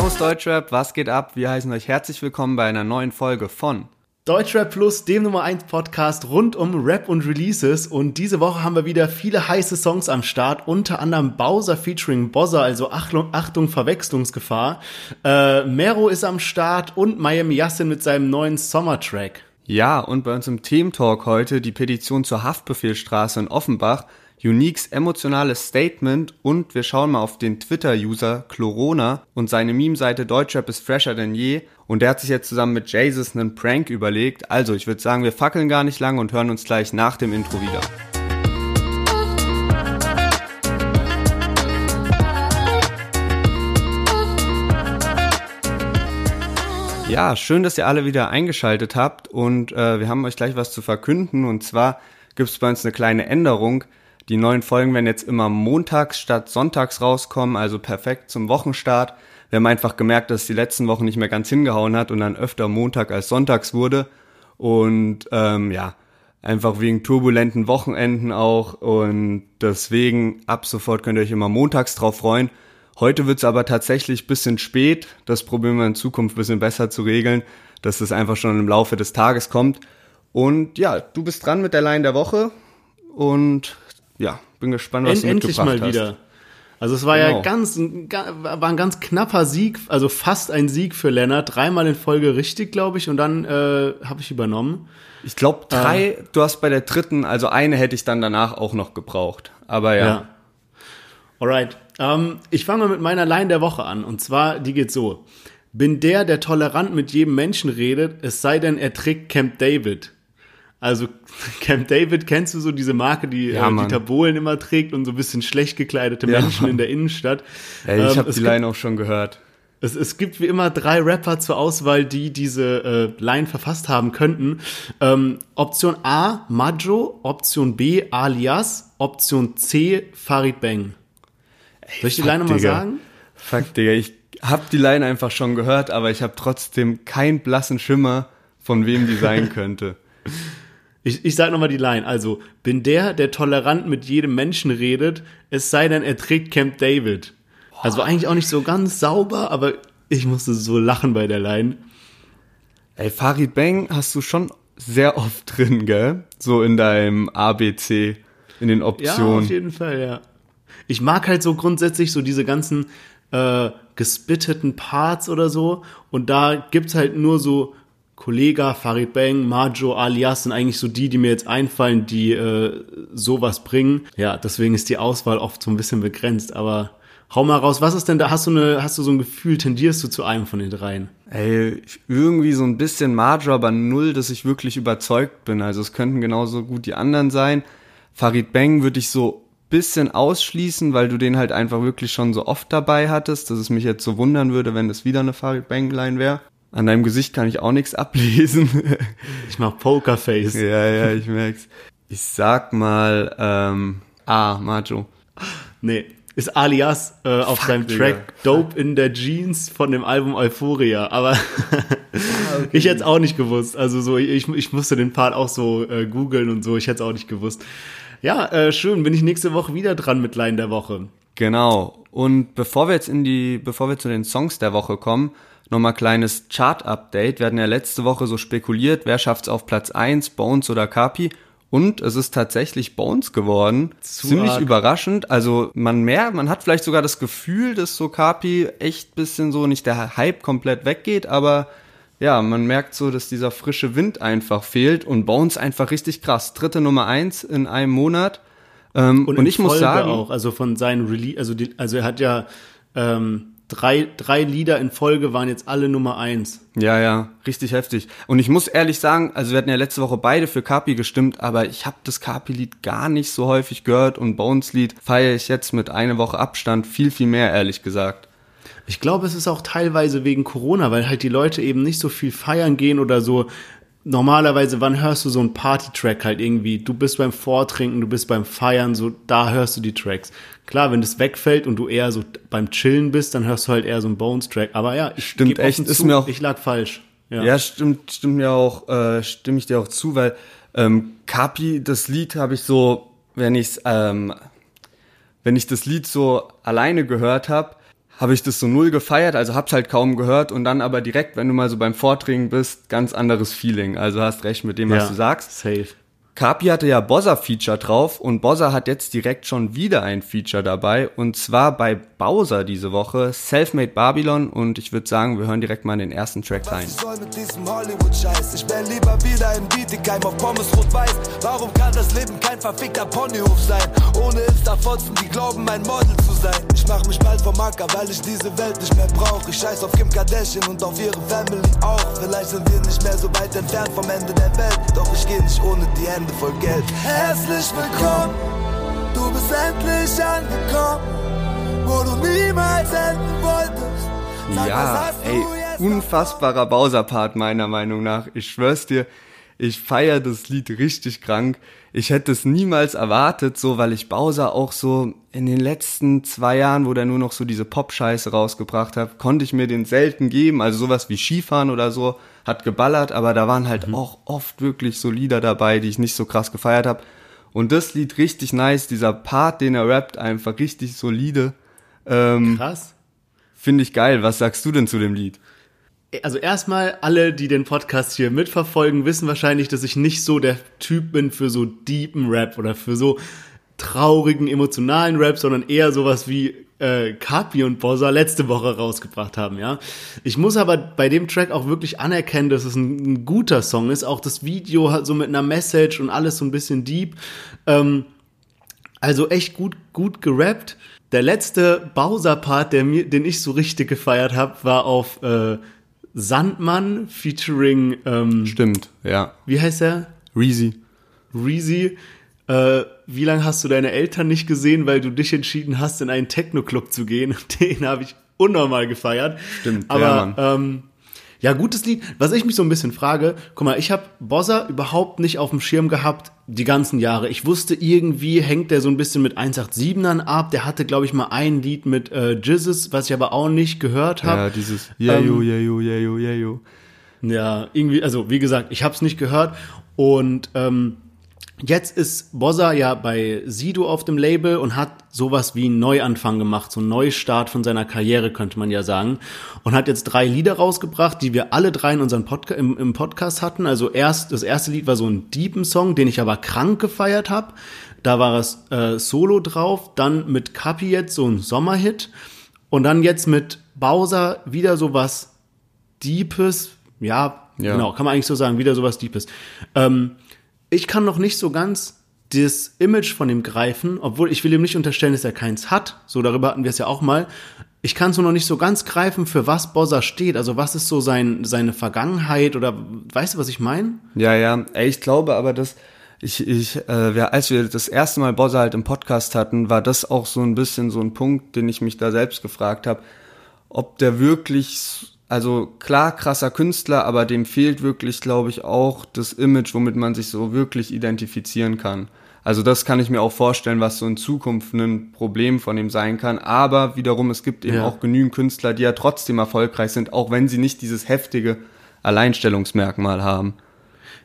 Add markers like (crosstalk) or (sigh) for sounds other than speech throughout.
Servus Deutschrap, was geht ab? Wir heißen euch herzlich willkommen bei einer neuen Folge von Deutschrap Plus, dem Nummer 1 Podcast rund um Rap und Releases. Und diese Woche haben wir wieder viele heiße Songs am Start, unter anderem Bowser featuring Bozza, also Achtung, Achtung Verwechslungsgefahr. Äh, Mero ist am Start und Miami Yassin mit seinem neuen Sommertrack. Ja, und bei uns im Thementalk heute die Petition zur Haftbefehlstraße in Offenbach. Uniques emotionales Statement und wir schauen mal auf den Twitter-User Chlorona und seine Meme-Seite Deutschrap ist fresher denn je und der hat sich jetzt zusammen mit Jesus einen Prank überlegt. Also ich würde sagen, wir fackeln gar nicht lang und hören uns gleich nach dem Intro wieder. Ja, schön, dass ihr alle wieder eingeschaltet habt und äh, wir haben euch gleich was zu verkünden und zwar gibt es bei uns eine kleine Änderung. Die neuen Folgen werden jetzt immer montags statt sonntags rauskommen, also perfekt zum Wochenstart. Wir haben einfach gemerkt, dass es die letzten Wochen nicht mehr ganz hingehauen hat und dann öfter Montag als sonntags wurde. Und ähm, ja, einfach wegen turbulenten Wochenenden auch. Und deswegen ab sofort könnt ihr euch immer montags drauf freuen. Heute wird's aber tatsächlich bisschen spät. Das probieren wir in Zukunft bisschen besser zu regeln, dass es einfach schon im Laufe des Tages kommt. Und ja, du bist dran mit der Line der Woche. Und ja, bin gespannt, was End, du mitgebracht endlich mal hast. wieder. Also es war genau. ja ganz, war ein ganz knapper Sieg, also fast ein Sieg für Lennart. Dreimal in Folge richtig, glaube ich, und dann äh, habe ich übernommen. Ich glaube drei, äh, du hast bei der dritten, also eine hätte ich dann danach auch noch gebraucht. Aber ja. ja. Alright. Ähm, ich fange mal mit meiner Line der Woche an. Und zwar, die geht so. Bin der, der tolerant mit jedem Menschen redet, es sei denn, er trägt Camp David. Also (laughs) Camp David, kennst du so diese Marke, die ja, äh, Dieter Bohlen immer trägt und so ein bisschen schlecht gekleidete ja, Menschen Mann. in der Innenstadt? Ey, ich ähm, habe die Line auch schon gehört. Es, es gibt wie immer drei Rapper zur Auswahl, die diese äh, Line verfasst haben könnten. Ähm, Option A, Majo. Option B, Alias. Option C, Farid Bang. Soll ich die Line nochmal sagen? Fuck, Digga, ich hab die Line einfach schon gehört, aber ich habe trotzdem keinen blassen Schimmer, von wem die sein (laughs) könnte. Ich, ich sag nochmal die Line. Also, bin der, der tolerant mit jedem Menschen redet, es sei denn, er trägt Camp David. Also eigentlich auch nicht so ganz sauber, aber ich musste so lachen bei der Line. Ey, Farid Bang hast du schon sehr oft drin, gell? So in deinem ABC, in den Optionen. Ja, auf jeden Fall, ja. Ich mag halt so grundsätzlich so diese ganzen äh, gespitteten Parts oder so. Und da gibt's halt nur so Kollega, Farid Bang, Majo, Alias sind eigentlich so die, die mir jetzt einfallen, die äh, sowas bringen. Ja, deswegen ist die Auswahl oft so ein bisschen begrenzt, aber hau mal raus, was ist denn da? Hast du eine, hast du so ein Gefühl, tendierst du zu einem von den dreien? Ey, irgendwie so ein bisschen Majo, aber null, dass ich wirklich überzeugt bin. Also es könnten genauso gut die anderen sein. Farid Bang würde ich so bisschen ausschließen, weil du den halt einfach wirklich schon so oft dabei hattest, dass es mich jetzt so wundern würde, wenn das wieder eine Farid Bang Line wäre. An deinem Gesicht kann ich auch nichts ablesen. (laughs) ich mach Pokerface. Ja, ja, ich merk's. Ich sag mal, ähm, ah, Majo. Nee, ist alias äh, auf Fuck, seinem Track Digga. Dope in der Jeans von dem Album Euphoria. Aber ah, okay. ich hätte es auch nicht gewusst. Also so, ich, ich musste den Part auch so äh, googeln und so, ich hätte es auch nicht gewusst. Ja, äh, schön, bin ich nächste Woche wieder dran mit Line der Woche. Genau. Und bevor wir jetzt in die, bevor wir zu den Songs der Woche kommen, Nochmal kleines Chart-Update. Wir hatten ja letzte Woche so spekuliert, wer schafft's auf Platz 1, Bones oder Kapi. Und es ist tatsächlich Bones geworden. Zu Ziemlich arg. überraschend. Also man mehr, man hat vielleicht sogar das Gefühl, dass so Kapi echt bisschen so nicht der Hype komplett weggeht, aber ja, man merkt so, dass dieser frische Wind einfach fehlt und Bones einfach richtig krass. Dritte Nummer eins in einem Monat. Ähm, und, und ich Folge muss sagen, auch, also von seinen Release, also die, also er hat ja ähm, drei, drei Lieder in Folge waren jetzt alle Nummer eins. Ja, ja, richtig heftig. Und ich muss ehrlich sagen, also wir hatten ja letzte Woche beide für Kapi gestimmt, aber ich habe das Kapi-Lied gar nicht so häufig gehört und Bones-Lied feiere ich jetzt mit einer Woche Abstand viel, viel mehr, ehrlich gesagt. Ich glaube, es ist auch teilweise wegen Corona, weil halt die Leute eben nicht so viel feiern gehen oder so normalerweise, wann hörst du so einen Party-Track halt irgendwie? Du bist beim Vortrinken, du bist beim Feiern, so da hörst du die Tracks. Klar, wenn das wegfällt und du eher so beim Chillen bist, dann hörst du halt eher so einen Bones-Track. Aber ja, ich stimmt echt, ist zu, mir auch. Ich lag falsch. Ja, ja stimmt, stimmt mir auch, äh, stimme ich dir auch zu, weil ähm, Kapi, das Lied habe ich so, wenn ich's, ähm, wenn ich das Lied so alleine gehört habe, habe ich das so null gefeiert, also hab's halt kaum gehört und dann aber direkt, wenn du mal so beim Vordringen bist, ganz anderes Feeling. Also hast recht mit dem, was Ja, du sagst. Safe. Kapi hatte ja Bozza-Feature drauf und Bozza hat jetzt direkt schon wieder ein Feature dabei und zwar bei Bowser diese Woche, Selfmade Babylon und ich würde sagen, wir hören direkt mal in den ersten Track rein. Was soll mit diesem Hollywood-Scheiß? Ich wär lieber wieder in Bietigheim auf Pommes rot-weiß. Warum kann das Leben kein verfickter Ponyhof sein? Ohne Insta-Fotzen, die glauben, mein Model zu sein. Ich mach mich bald vom Acker, weil ich diese Welt nicht mehr brauch. Ich scheiß auf Kim Kardashian und auf ihre Family auch. Vielleicht sind wir nicht mehr so weit entfernt vom Ende der Welt. Doch ich geh nicht ohne die Hände voll Geld. Herzlich willkommen, du bist endlich angekommen, wo du niemals enden wolltest. Sag, Ja, ey, unfassbarer Bowser-Part meiner Meinung nach. Ich schwör's dir, ich feier das Lied richtig krank. Ich hätte es niemals erwartet, so, weil ich Bowser auch so in den letzten zwei Jahren, wo der nur noch so diese Pop-Scheiße rausgebracht hat, konnte ich mir den selten geben. Also sowas wie Skifahren oder so, hat geballert, aber da waren halt auch oft wirklich so Lieder dabei, die ich nicht so krass gefeiert habe. Und das Lied richtig nice, dieser Part, den er rappt, einfach richtig solide. Ähm, Krass. Finde ich geil. Was sagst du denn zu dem Lied? Also erstmal, alle, die den Podcast hier mitverfolgen, wissen wahrscheinlich, dass ich nicht so der Typ bin für so deepen Rap oder für so traurigen, emotionalen Rap, sondern eher sowas wie äh, Kapi und Bossa letzte Woche rausgebracht haben, ja. Ich muss aber bei dem Track auch wirklich anerkennen, dass es ein, ein guter Song ist. Auch das Video hat so mit einer Message und alles so ein bisschen deep. Ähm, also echt gut, gut gerappt. Der letzte Bowser-Part, der mir, den ich so richtig gefeiert habe, war auf äh, Sandmann featuring, ähm, Stimmt, ja. wie heißt er? Reezy. Reezy. Äh, wie lange hast du deine Eltern nicht gesehen, weil du dich entschieden hast, in einen Techno-Club zu gehen? (laughs) Den habe ich unnormal gefeiert. Stimmt, aber ja, Mann. ähm, ja, gutes Lied. Was ich mich so ein bisschen frage, guck mal, ich habe Bossa überhaupt nicht auf dem Schirm gehabt die ganzen Jahre. Ich wusste irgendwie hängt der so ein bisschen mit 187ern ab. Der hatte, glaube ich, mal ein Lied mit äh, Jizzes, was ich aber auch nicht gehört habe. Ja, dieses Yeyo, Yeyo, Yeyo, Yeyo. Ja, irgendwie, also wie gesagt, ich habe es nicht gehört und ähm, jetzt ist Bossa ja bei Sido auf dem Label und hat sowas wie einen Neuanfang gemacht, so einen Neustart von seiner Karriere, könnte man ja sagen. Und hat jetzt drei Lieder rausgebracht, die wir alle drei in unserem Podca im, im Podcast hatten. Also erst das erste Lied war so ein deepen Song, den ich aber krank gefeiert habe. Da war es äh, Solo drauf, dann mit Kapi jetzt so ein Sommerhit und dann jetzt mit Bowser wieder sowas Deepes, ja, Ja. genau, kann man eigentlich so sagen, wieder sowas Deepes. Ähm, ich kann noch nicht so ganz das Image von ihm greifen, obwohl ich will ihm nicht unterstellen, dass er keins hat. So, darüber hatten wir es ja auch mal. Ich kann es nur noch nicht so ganz greifen, für was Bossa steht. Also was ist so sein, seine Vergangenheit oder weißt du, was ich meine? Ja, ja. Ich glaube aber, dass ich, ich, äh, als wir das erste Mal Bossa halt im Podcast hatten, war das auch so ein bisschen so ein Punkt, den ich mich da selbst gefragt habe, ob der wirklich, also klar, krasser Künstler, aber dem fehlt wirklich, glaube ich, auch das Image, womit man sich so wirklich identifizieren kann. Also das kann ich mir auch vorstellen, was so in Zukunft ein Problem von ihm sein kann. Aber wiederum, es gibt eben Ja. auch genügend Künstler, die ja trotzdem erfolgreich sind, auch wenn sie nicht dieses heftige Alleinstellungsmerkmal haben.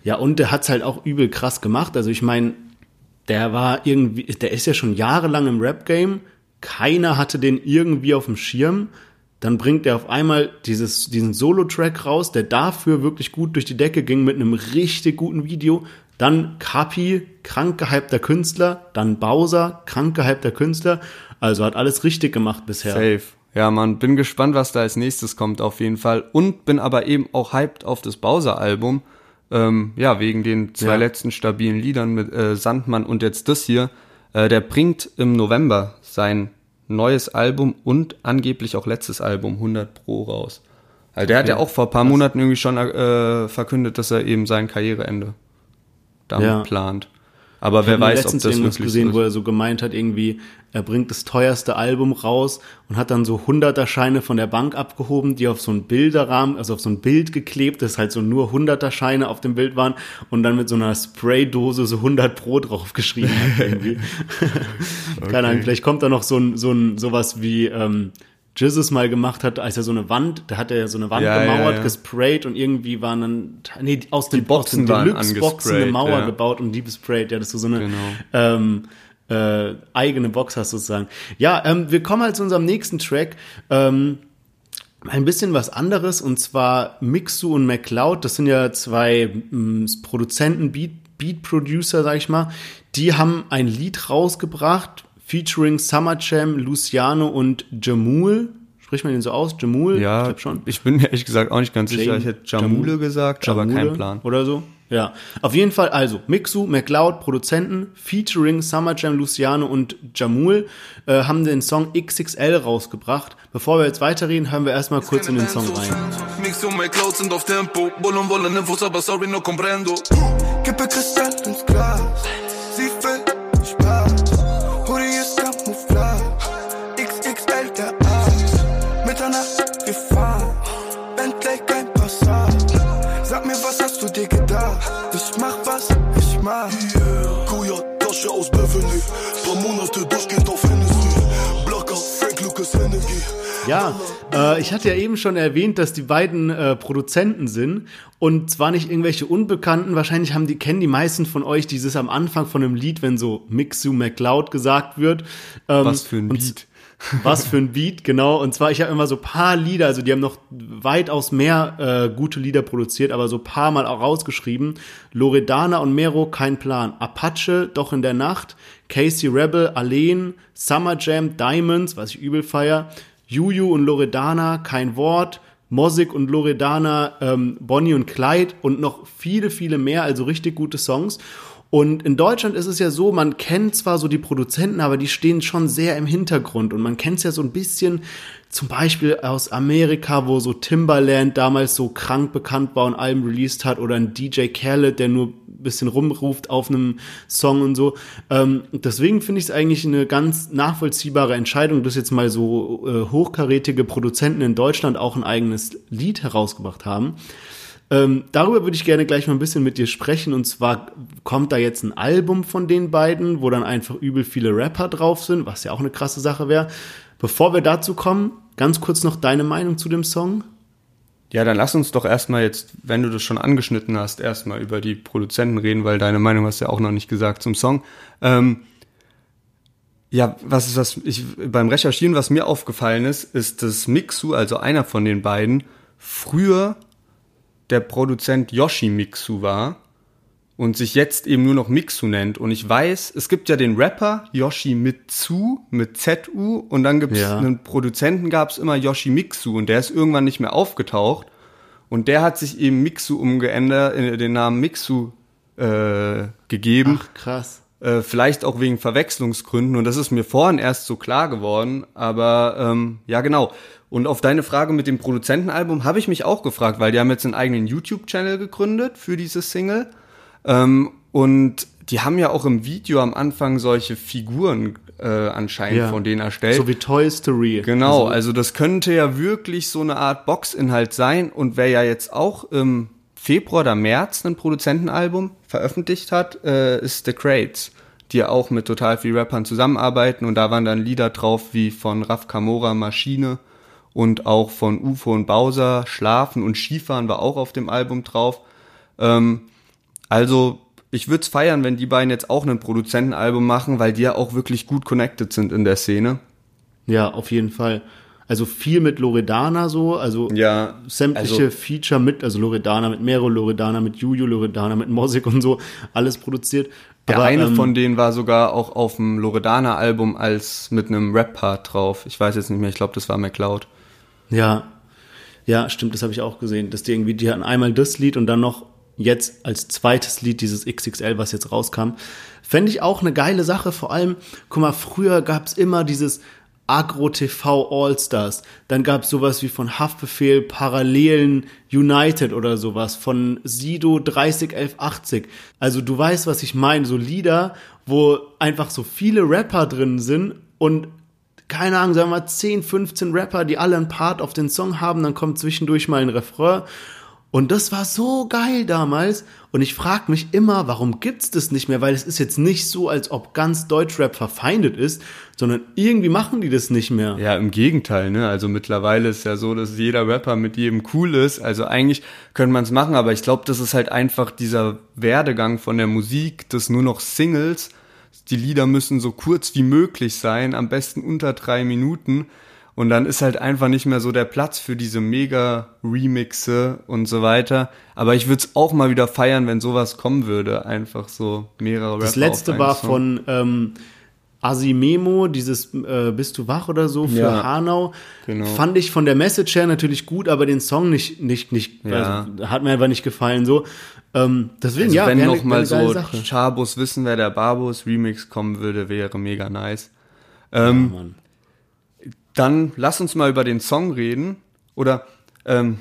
Ja, und der hat's halt auch übel krass gemacht. Also ich meine, der war irgendwie, der ist ja schon jahrelang im Rap-Game. Keiner hatte den irgendwie auf dem Schirm. Dann bringt er auf einmal dieses, diesen Solo-Track raus, der dafür wirklich gut durch die Decke ging mit einem richtig guten Video. Dann Kapi, krank gehypter Künstler. Dann Bowser, krank gehypter Künstler. Also hat alles richtig gemacht bisher. Safe. Ja, man, bin gespannt, was da als nächstes kommt auf jeden Fall. Und bin aber eben auch hyped auf das Bowser-Album. Ähm, ja, wegen den zwei Ja. letzten stabilen Liedern mit äh, Sandmann und jetzt das hier. Äh, der bringt im November sein neues Album und angeblich auch letztes Album 100 Pro raus. Also der hat ja Okay. auch vor ein paar Monaten irgendwie schon äh, verkündet, dass er eben sein Karriereende damit Ja. plant. Aber Ich wer weiß, ob das irgendwas wirklich gesehen, so wo ist. er so gemeint hat, irgendwie, er bringt das teuerste Album raus und hat dann so hunderter Scheine von der Bank abgehoben, die auf so ein Bilderrahmen, also auf so ein Bild geklebt, das halt so nur hunderter Scheine auf dem Bild waren und dann mit so einer Spraydose so 100 Pro draufgeschrieben hat (laughs) irgendwie. (laughs) Keine Ahnung, vielleicht kommt da noch so ein, so ein, sowas wie, ähm, Jizzes mal gemacht hat, als er so eine Wand, da hat er ja so eine Wand Ja, ja, gemauert, ja. gesprayt und irgendwie waren dann, nee, aus den, Boxen aus den Deluxe-Boxen eine Mauer ja. gebaut und die besprayt, ja, das ist so eine, Genau. ähm, äh, eigene Box hast sozusagen. Ja, ähm, wir kommen halt zu unserem nächsten Track. Ähm, ein bisschen was anderes und zwar Mixu und MacLeod. Das sind ja zwei ähm, Produzenten, Beat, Beat Producer, sag ich mal. Die haben ein Lied rausgebracht featuring Summer Jam, Luciano und Jamul. Spricht man den so aus? Jamul? Ja, ich schon. Ich bin mir ehrlich gesagt auch nicht ganz sicher. Ich hätte Jamule Jamule? gesagt, aber Jamule kein Plan. Oder so. Ja. Auf jeden Fall, also, Mixu, McLeod, Produzenten, featuring Summer Jam, Luciano und Jamul, äh, haben den Song XXL rausgebracht. Bevor wir jetzt weiterreden, hören wir erstmal kurz in den Song rein. Mix und McCloud sind auf Tempo. Wollen, wollen Infos, aber sorry, no comprendo. Kippe Kristall ins Glas. Ja, äh, ich hatte ja eben schon erwähnt, dass die beiden äh, Produzenten sind und zwar nicht irgendwelche Unbekannten. Wahrscheinlich haben die kennen die meisten von euch dieses am Anfang von einem Lied, wenn so Mixu McLeod gesagt wird. Ähm, Was für ein Beat. (laughs) Was für ein Beat, genau. Und zwar, ich habe immer so paar Lieder, also die haben noch weitaus mehr äh, gute Lieder produziert, aber so paar Mal auch rausgeschrieben. Loredana und Mero, kein Plan. Apache, doch in der Nacht. Casey Rebel, Alleen. Summer Jam, Diamonds, was ich übel feier. Juju und Loredana, kein Wort. Mosik und Loredana, ähm, Bonnie und Clyde und noch viele, viele mehr, also richtig gute Songs. Und in Deutschland ist es ja so, man kennt zwar so die Produzenten, aber die stehen schon sehr im Hintergrund. Und man kennt es ja so ein bisschen, zum Beispiel aus Amerika, wo so Timbaland damals so krank bekannt war und Alben released hat, oder ein DJ Khaled, der nur ein bisschen rumruft auf einem Song und so. Ähm, deswegen finde ich es eigentlich eine ganz nachvollziehbare Entscheidung, dass jetzt mal so äh, hochkarätige Produzenten in Deutschland auch ein eigenes Lied herausgebracht haben. Ähm, darüber würde ich gerne gleich mal ein bisschen mit dir sprechen. Und zwar kommt da jetzt ein Album von den beiden, wo dann einfach übel viele Rapper drauf sind, was ja auch eine krasse Sache wäre. Bevor wir dazu kommen, ganz kurz noch deine Meinung zu dem Song. Ja, dann lass uns doch erstmal jetzt, wenn du das schon angeschnitten hast, erstmal über die Produzenten reden, weil deine Meinung hast du ja auch noch nicht gesagt zum Song. Ähm, ja, was ist was ich beim Recherchieren, was mir aufgefallen ist, ist, dass Mixu, also einer von den beiden, früher der Produzent Yoshi Mixu war und sich jetzt eben nur noch Mixu nennt. Und ich weiß, es gibt ja den Rapper Yoshi Mitsu mit ZU und dann gibt es Ja. einen Produzenten, gab es immer Yoshi Mixu und der ist irgendwann nicht mehr aufgetaucht. Und der hat sich eben Mixu umgeändert, äh, den Namen Mixu äh, gegeben. Ach, krass. Äh, vielleicht auch wegen Verwechslungsgründen. Und das ist mir vorhin erst so klar geworden. Aber ähm, ja, genau. Und auf deine Frage mit dem Produzentenalbum habe ich mich auch gefragt, weil die haben jetzt einen eigenen YouTube-Channel gegründet für diese Single. Ähm, und die haben ja auch im Video am Anfang solche Figuren äh, anscheinend Ja. von denen erstellt. So wie Toy Story. Genau, Also, also das könnte ja wirklich so eine Art Boxinhalt sein und wer ja jetzt auch im Februar oder März ein Produzentenalbum veröffentlicht hat, äh, ist The Crates, die ja auch mit total viel Rappern zusammenarbeiten und da waren dann Lieder drauf wie von Raf Kamora Maschine und auch von UFO und Bowser Schlafen und Skifahren war auch auf dem Album drauf. Ähm, also ich würde es feiern, wenn die beiden jetzt auch ein Produzentenalbum machen, weil die ja auch wirklich gut connected sind in der Szene. ja, auf jeden Fall. Also viel mit Loredana so, also Ja, sämtliche also- Feature mit, also Loredana mit Mero, Loredana mit Juju, Loredana mit Mosik und so, alles produziert. Der Aber, eine ähm, von denen war sogar auch auf dem Loredana-Album als mit einem Rap-Part drauf. Ich weiß jetzt nicht mehr, ich glaube, das war McCloud. Ja, ja, stimmt, das habe ich auch gesehen, dass die irgendwie, die hatten einmal das Lied und dann noch jetzt als zweites Lied dieses XXL, was jetzt rauskam. Fände ich auch eine geile Sache, vor allem, guck mal, früher gab's immer dieses Agro-TV All-Stars, dann gab's sowas wie von Haftbefehl, Parallelen United oder sowas, von Sido 301180. Also du weißt, was ich meine, so Lieder, wo einfach so viele Rapper drin sind und keine Ahnung, sagen wir mal 10, 15 Rapper, die alle einen Part auf den Song haben, dann kommt zwischendurch mal ein Refrain. Und das war so geil damals. Und ich frage mich immer, warum gibt's das nicht mehr? Weil es ist jetzt nicht so, als ob ganz Deutschrap verfeindet ist, sondern irgendwie machen die das nicht mehr. Ja, im Gegenteil, ne? Also mittlerweile ist ja so, dass jeder Rapper mit jedem cool ist. Also eigentlich könnte man es machen, aber ich glaube, das ist halt einfach dieser Werdegang von der Musik, dass nur noch Singles die Lieder müssen so kurz wie möglich sein, am besten unter drei Minuten. Und dann ist halt einfach nicht mehr so der Platz für diese Mega-Remixe und so weiter. Aber ich würde es auch mal wieder feiern, wenn sowas kommen würde. Einfach so mehrere Rapper Das letzte auf war Song. von ähm, Asimemo, dieses äh, Bist du wach oder so für Ja, Hanau. genau. Fand ich von der Message her natürlich gut, aber den Song nicht, nicht, nicht, Ja. also, hat mir einfach nicht gefallen. So, ähm, deswegen, Also ja, wenn wär noch wär mal geile so Sache. Chabos wissen, wer der Barbos Remix kommen würde, wäre mega nice. Ja, Ähm, Mann. Dann lass uns mal über den Song reden. Oder ähm,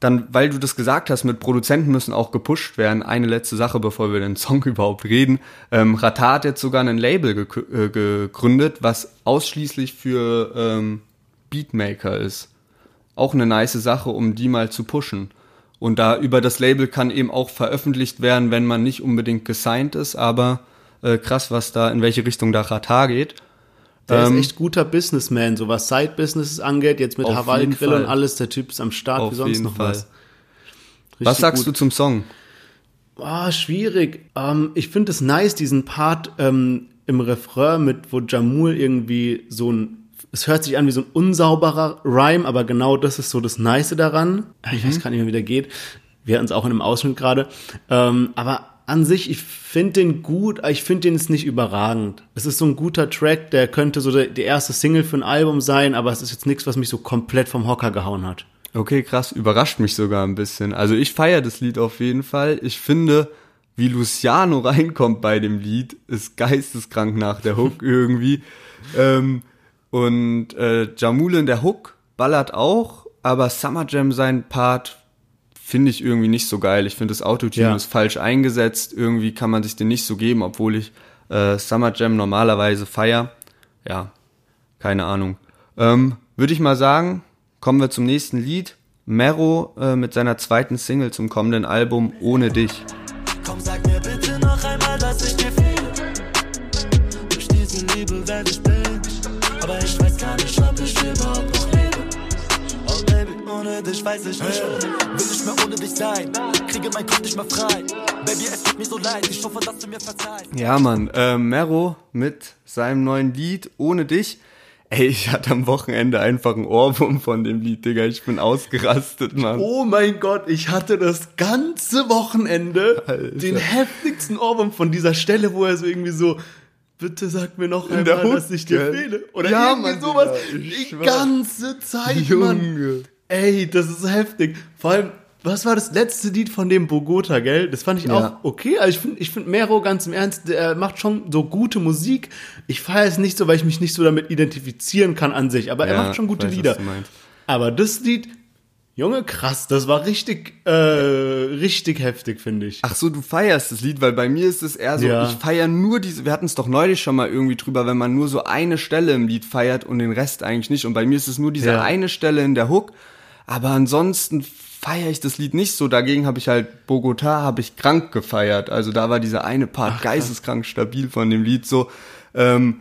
dann, weil du das gesagt hast, mit Produzenten müssen auch gepusht werden. Eine letzte Sache, bevor wir den Song (laughs) überhaupt reden. Ähm, Rata hat jetzt sogar ein Label gekü- äh, gegründet, was ausschließlich für ähm, Beatmaker ist. Auch eine nice Sache, um die mal zu pushen. Und da über das Label kann eben auch veröffentlicht werden, wenn man nicht unbedingt gesigned ist, aber äh, krass, was da, in welche Richtung da Rata geht. Der ähm, ist echt guter Businessman, so was Side-Businesses angeht, jetzt mit Auf Hawaii jeden Grill Fall. und alles, der Typ ist am Start, Auf wie sonst noch Fall. was. Was Richtig sagst gut. du zum Song? Ah, schwierig. Ähm, ich finde es nice, diesen Part ähm, im Refrain mit, wo Jamul irgendwie so ein, es hört sich an wie so ein unsauberer Rhyme, aber genau das ist so das Nice daran. Ich Mhm. weiß gar nicht mehr, wie der geht. Wir hatten es auch in einem Ausschnitt gerade. Ähm, aber an sich, ich finde den gut, aber ich finde den ist nicht überragend. Es ist so ein guter Track, der könnte so der, die erste Single für ein Album sein, aber es ist jetzt nichts, was mich so komplett vom Hocker gehauen hat. Okay, krass, überrascht mich sogar ein bisschen. Also ich feiere das Lied auf jeden Fall. Ich finde, wie Luciano (laughs) reinkommt bei dem Lied, ist geisteskrank nach der Hook (laughs) irgendwie. Ähm, und äh, Jamule in der Hook ballert auch, aber Summer Jam sein Part finde ich irgendwie nicht so geil. Ich finde, das Autotune Ja. ist falsch eingesetzt. Irgendwie kann man sich den nicht so geben, obwohl ich äh, Summer Jam normalerweise feier. Ja, keine Ahnung. Ähm, Würde ich mal sagen, kommen wir zum nächsten Lied. Mero äh, mit seiner zweiten Single zum kommenden Album Ohne dich. Komm, sag mir ohne dich weiß ich nicht. Will ich mehr ohne dich sein. Kriege mein Kopf nicht mehr frei. Baby, es tut mir so leid. Ich hoffe, dass du mir verzeihst. Ja, Mann, äh, Mero mit seinem neuen Lied Ohne dich. Ey, ich hatte am Wochenende einfach einen Ohrwurm von dem Lied, Digga. Ich bin ausgerastet, Mann. Oh mein Gott, ich hatte das ganze Wochenende Alter. den heftigsten Ohrwurm von dieser Stelle, wo er so irgendwie so, bitte sag mir noch In der einmal, dass ich dir fehle. Oder Ja, irgendwie Mann, sowas. Digga, Die ganze Zeit, Mann. Ey, das ist heftig. Vor allem, was war das letzte Lied von dem Bogota, gell? Das fand ich Ja. auch okay. Also ich finde, ich finde Mero ganz im Ernst, der macht schon so gute Musik. Ich feiere es nicht so, weil ich mich nicht so damit identifizieren kann an sich. Aber er Ja, macht schon gute weiß, was Lieder. Aber das Lied, Junge, krass, das war richtig, äh, richtig heftig, finde ich. Ach so, du feierst das Lied, weil bei mir ist es eher so, Ja. ich feiere nur diese, wir hatten es doch neulich schon mal irgendwie drüber, wenn man nur so eine Stelle im Lied feiert und den Rest eigentlich nicht. Und bei mir ist es nur diese eine Stelle in der Hook, aber ansonsten feiere ich das Lied nicht so. Dagegen habe ich halt Bogota, habe ich krank gefeiert. Also da war dieser eine Part geisteskrank stabil von dem Lied so. Ähm,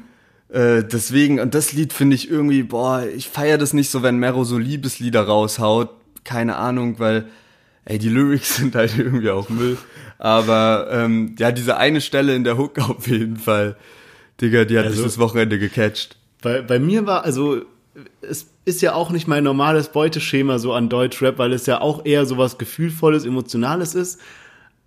äh, deswegen, und das Lied finde ich irgendwie, boah, ich feiere das nicht so, wenn Mero so Liebeslieder raushaut. Keine Ahnung, weil, ey, die Lyrics (laughs) sind halt irgendwie auch Müll. Aber ähm, ja, diese eine Stelle in der Hook auf jeden Fall. Digga, die hat Also- mich das Wochenende gecatcht. Bei, bei mir war, also, es ist ja auch nicht mein normales Beuteschema so an Deutschrap, weil es ja auch eher so was Gefühlvolles, Emotionales ist.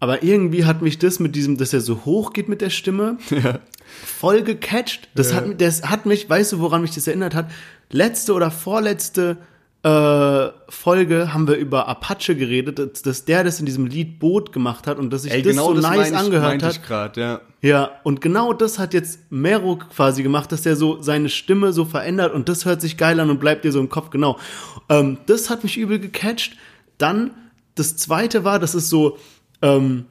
Aber irgendwie hat mich das mit diesem, dass er so hoch geht mit der Stimme, (laughs) voll gecatcht. Das, hat, mi- das hat mich, weißt du, woran mich das erinnert hat? Letzte oder vorletzte äh, Folge haben wir über Apache geredet, dass, dass der das in diesem Lied Boot gemacht hat und dass sich Ey, das genau so das nice ich, angehört hat. ich grad, ja. Ja, und genau das hat jetzt Mero quasi gemacht, dass er so seine Stimme so verändert und das hört sich geil an und bleibt dir so im Kopf, genau. Ähm, das hat mich übel gecatcht. Dann, das zweite war, das ist so, ähm,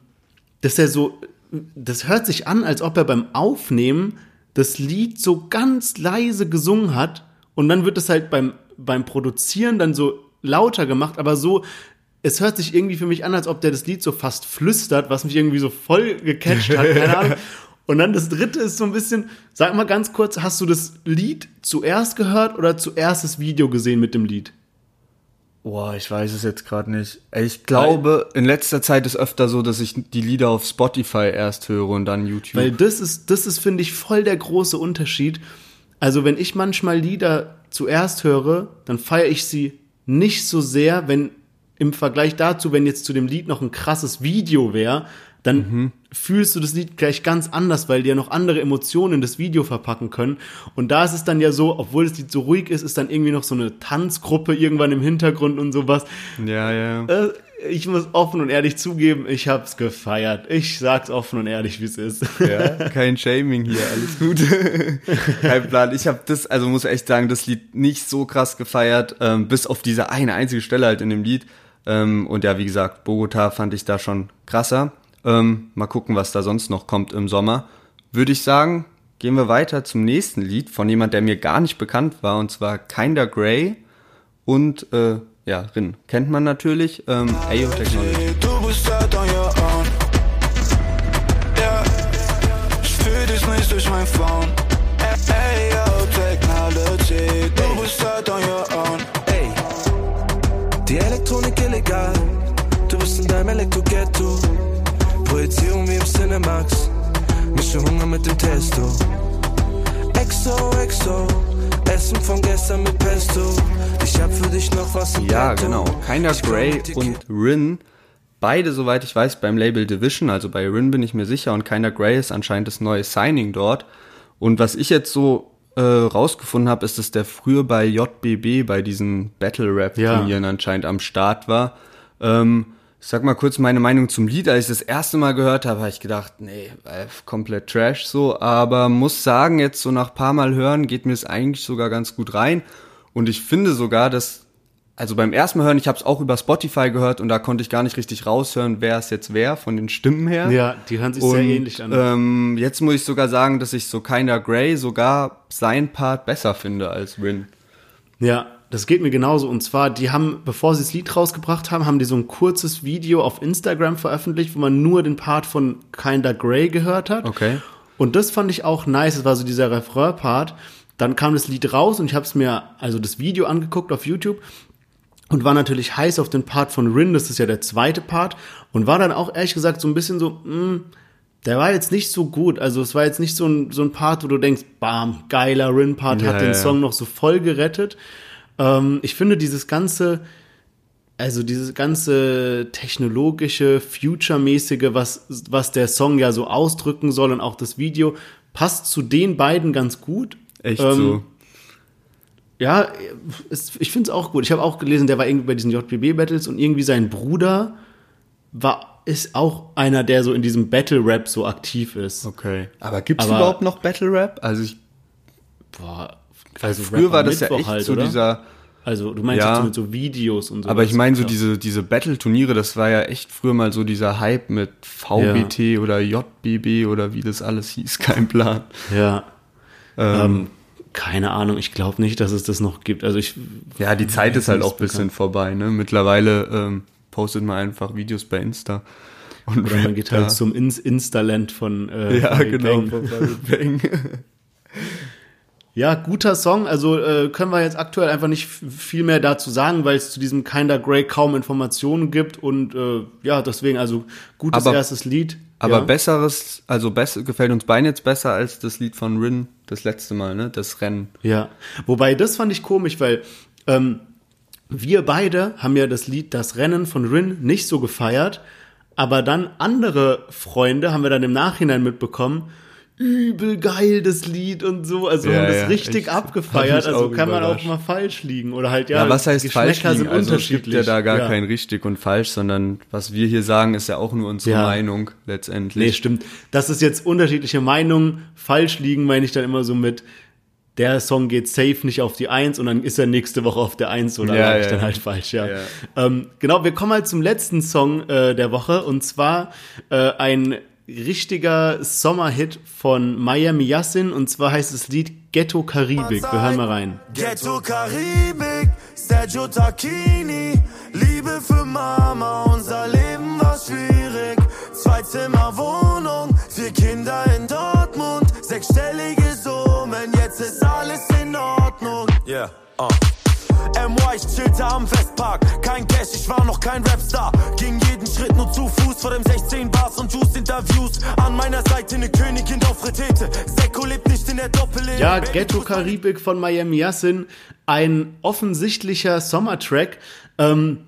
dass er so, das hört sich an, als ob er beim Aufnehmen das Lied so ganz leise gesungen hat und dann wird es halt beim, beim Produzieren dann so lauter gemacht, aber so, es hört sich irgendwie für mich an, als ob der das Lied so fast flüstert, was mich irgendwie so voll gecatcht hat, keine Ahnung. (laughs) Und dann das dritte ist so ein bisschen, sag mal ganz kurz, hast du das Lied zuerst gehört oder zuerst das Video gesehen mit dem Lied? Boah, ich weiß es jetzt gerade nicht. Ich glaube, in letzter Zeit ist öfter so, dass ich die Lieder auf Spotify erst höre und dann YouTube. Weil das ist, das ist, finde ich, voll der große Unterschied. Also, wenn ich manchmal Lieder zuerst höre, dann feiere ich sie nicht so sehr, wenn im Vergleich dazu, wenn jetzt zu dem Lied noch ein krasses Video wäre, dann mhm. fühlst du das Lied gleich ganz anders, weil die ja noch andere Emotionen in das Video verpacken können. Und da ist es dann ja so, obwohl das Lied so ruhig ist, ist dann irgendwie noch so eine Tanzgruppe irgendwann im Hintergrund und sowas. Ja, ja. Äh, ich muss offen und ehrlich zugeben, ich hab's gefeiert. Ich sag's offen und ehrlich, wie es ist. Ja, kein Shaming hier, alles gut. (laughs) kein Plan. Ich habe das, also muss echt sagen, das Lied nicht so krass gefeiert, ähm, bis auf diese eine einzige Stelle halt in dem Lied. Ähm, und ja, wie gesagt, Bogota fand ich da schon krasser. Ähm, mal gucken, was da sonst noch kommt im Sommer. Würde ich sagen, gehen wir weiter zum nächsten Lied von jemand, der mir gar nicht bekannt war, und zwar Kinda Grey und äh, ja, Rin. Kennt man natürlich. Ähm, AO Technology. Projizierung wie im Cinemax. Mische Hunger mit dem Testo. Exo, Exo. Essen von gestern mit Pesto. Ich hab für dich noch was im Ja, Petto. genau. Grey mit dir- und Rin. Beide, soweit ich weiß, beim Label Division, also bei Rin bin ich mir sicher und Kinda Grey ist anscheinend das neue Signing dort. Und was ich jetzt so äh, rausgefunden habe, ist, dass der früher bei JBB, bei diesen Battle Rap Turnieren anscheinend am Start war. Ähm, sag mal kurz meine Meinung zum Lied. Als ich das erste Mal gehört habe, habe ich gedacht, nee, äh, komplett Trash so. Aber muss sagen, jetzt so nach paar Mal hören, geht mir es eigentlich sogar ganz gut rein. Und ich finde sogar, dass, also beim ersten Mal hören, ich habe es auch über Spotify gehört und da konnte ich gar nicht richtig raushören, wer es jetzt wäre von den Stimmen her. Ja, die hören sich Und, sehr ähnlich an. Ähm, jetzt muss ich sogar sagen, dass ich so Kinda Grey sogar sein Part besser finde als Rin. Ja, das geht mir genauso. Und zwar, die haben, bevor sie das Lied rausgebracht haben, haben die so ein kurzes Video auf Instagram veröffentlicht, wo man nur den Part von Kinda Grey gehört hat. Okay. Und das fand ich auch nice. Das war so dieser Refrain-Part. Dann kam das Lied raus und ich habe es mir, also das Video angeguckt auf YouTube und war natürlich heiß auf den Part von Rin. Das ist ja der zweite Part. Und war dann auch ehrlich gesagt so ein bisschen so, mh, der war jetzt nicht so gut. Also es war jetzt nicht so ein, so ein Part, wo du denkst, bam, geiler Rin-Part, Ja, hat den ja. Song noch so voll gerettet. Ähm, ich finde dieses ganze, also dieses ganze technologische, future-mäßige, was, was der Song ja so ausdrücken soll und auch das Video, passt zu den beiden ganz gut. Echt Ähm, so. Ja, es, ich finde es auch gut. Ich habe auch gelesen, der war irgendwie bei diesen JBB-Battles und irgendwie sein Bruder war, ist auch einer, der so in diesem Battle-Rap so aktiv ist. Okay. Aber gibt's Aber- überhaupt noch Battle Rap? Also ich, Boah, also früher Rap war das ja Mittwoch echt halt, so oder? dieser, Also du meinst Ja. jetzt so mit so Videos und so. aber ich meine so Ja. diese, diese Battle-Turniere, das war ja echt früher mal so dieser Hype mit VBT oder JBB oder wie das alles hieß, (laughs) kein Plan. Ja. Ähm, keine Ahnung, ich glaube nicht, dass es das noch gibt. Also ich. Ja, die Zeit ist halt auch ein bisschen vorbei, ne? Mittlerweile ähm, postet man einfach Videos bei Insta. Und Oder man geht halt zum Ins Instaland von äh, Ja, Farid genau. (laughs) Bang. Ja, guter Song. Also äh, können wir jetzt aktuell einfach nicht viel mehr dazu sagen, weil es zu diesem Kinda Grey kaum Informationen gibt und äh, ja, deswegen also gutes Aber- erstes Lied. Aber ja. besseres, also besser, gefällt uns beiden jetzt besser als das Lied von Rin das letzte Mal, ne? Das Rennen. Ja, wobei das fand ich komisch, weil ähm, wir beide haben ja das Lied Das Rennen von Rin nicht so gefeiert, aber dann andere Freunde haben wir dann im Nachhinein mitbekommen, übel geil das Lied und so, also Ja, haben das ja, richtig abgefeiert, also kann man auch mal falsch liegen oder halt ja, Ja, was heißt falsch liegen? sind Also es gibt ja da gar ja. kein richtig und falsch, sondern was wir hier sagen, ist ja auch nur unsere. Meinung Nee, letztendlich. stimmt. Dass es jetzt unterschiedliche Meinungen falsch liegen, meine ich dann immer so mit, der Song geht safe nicht auf die Eins und dann ist er nächste Woche auf der Eins oder Ja, ich dann halt falsch, ja. Ja. Ähm, genau, wir kommen halt zum letzten Song äh, der Woche und zwar äh, ein richtiger Sommerhit von Miami Yassin und zwar heißt das Lied Ghetto Karibik. Wir hören mal rein. Ghetto Karibik, Sergio Tacchini, Liebe für Mama, unser Leben war schwierig. Zwei-Zimmer-Wohnung, vier Kinder in Dortmund, sechsstellige Summen, jetzt ist alles in Ordnung. Yeah, uh. Memoir, ich chillte am Westpark. Kein Cash, ich war noch kein Rapstar. Ging jeden Schritt nur zu Fuß vor dem 16 Bars und Juice Interviews. An meiner Seite eine Königin auf Retete. Seko lebt nicht in der Doppel. Ja, Ghetto Karibik von Miami Yassin, ein offensichtlicher Sommertrack. Ähm,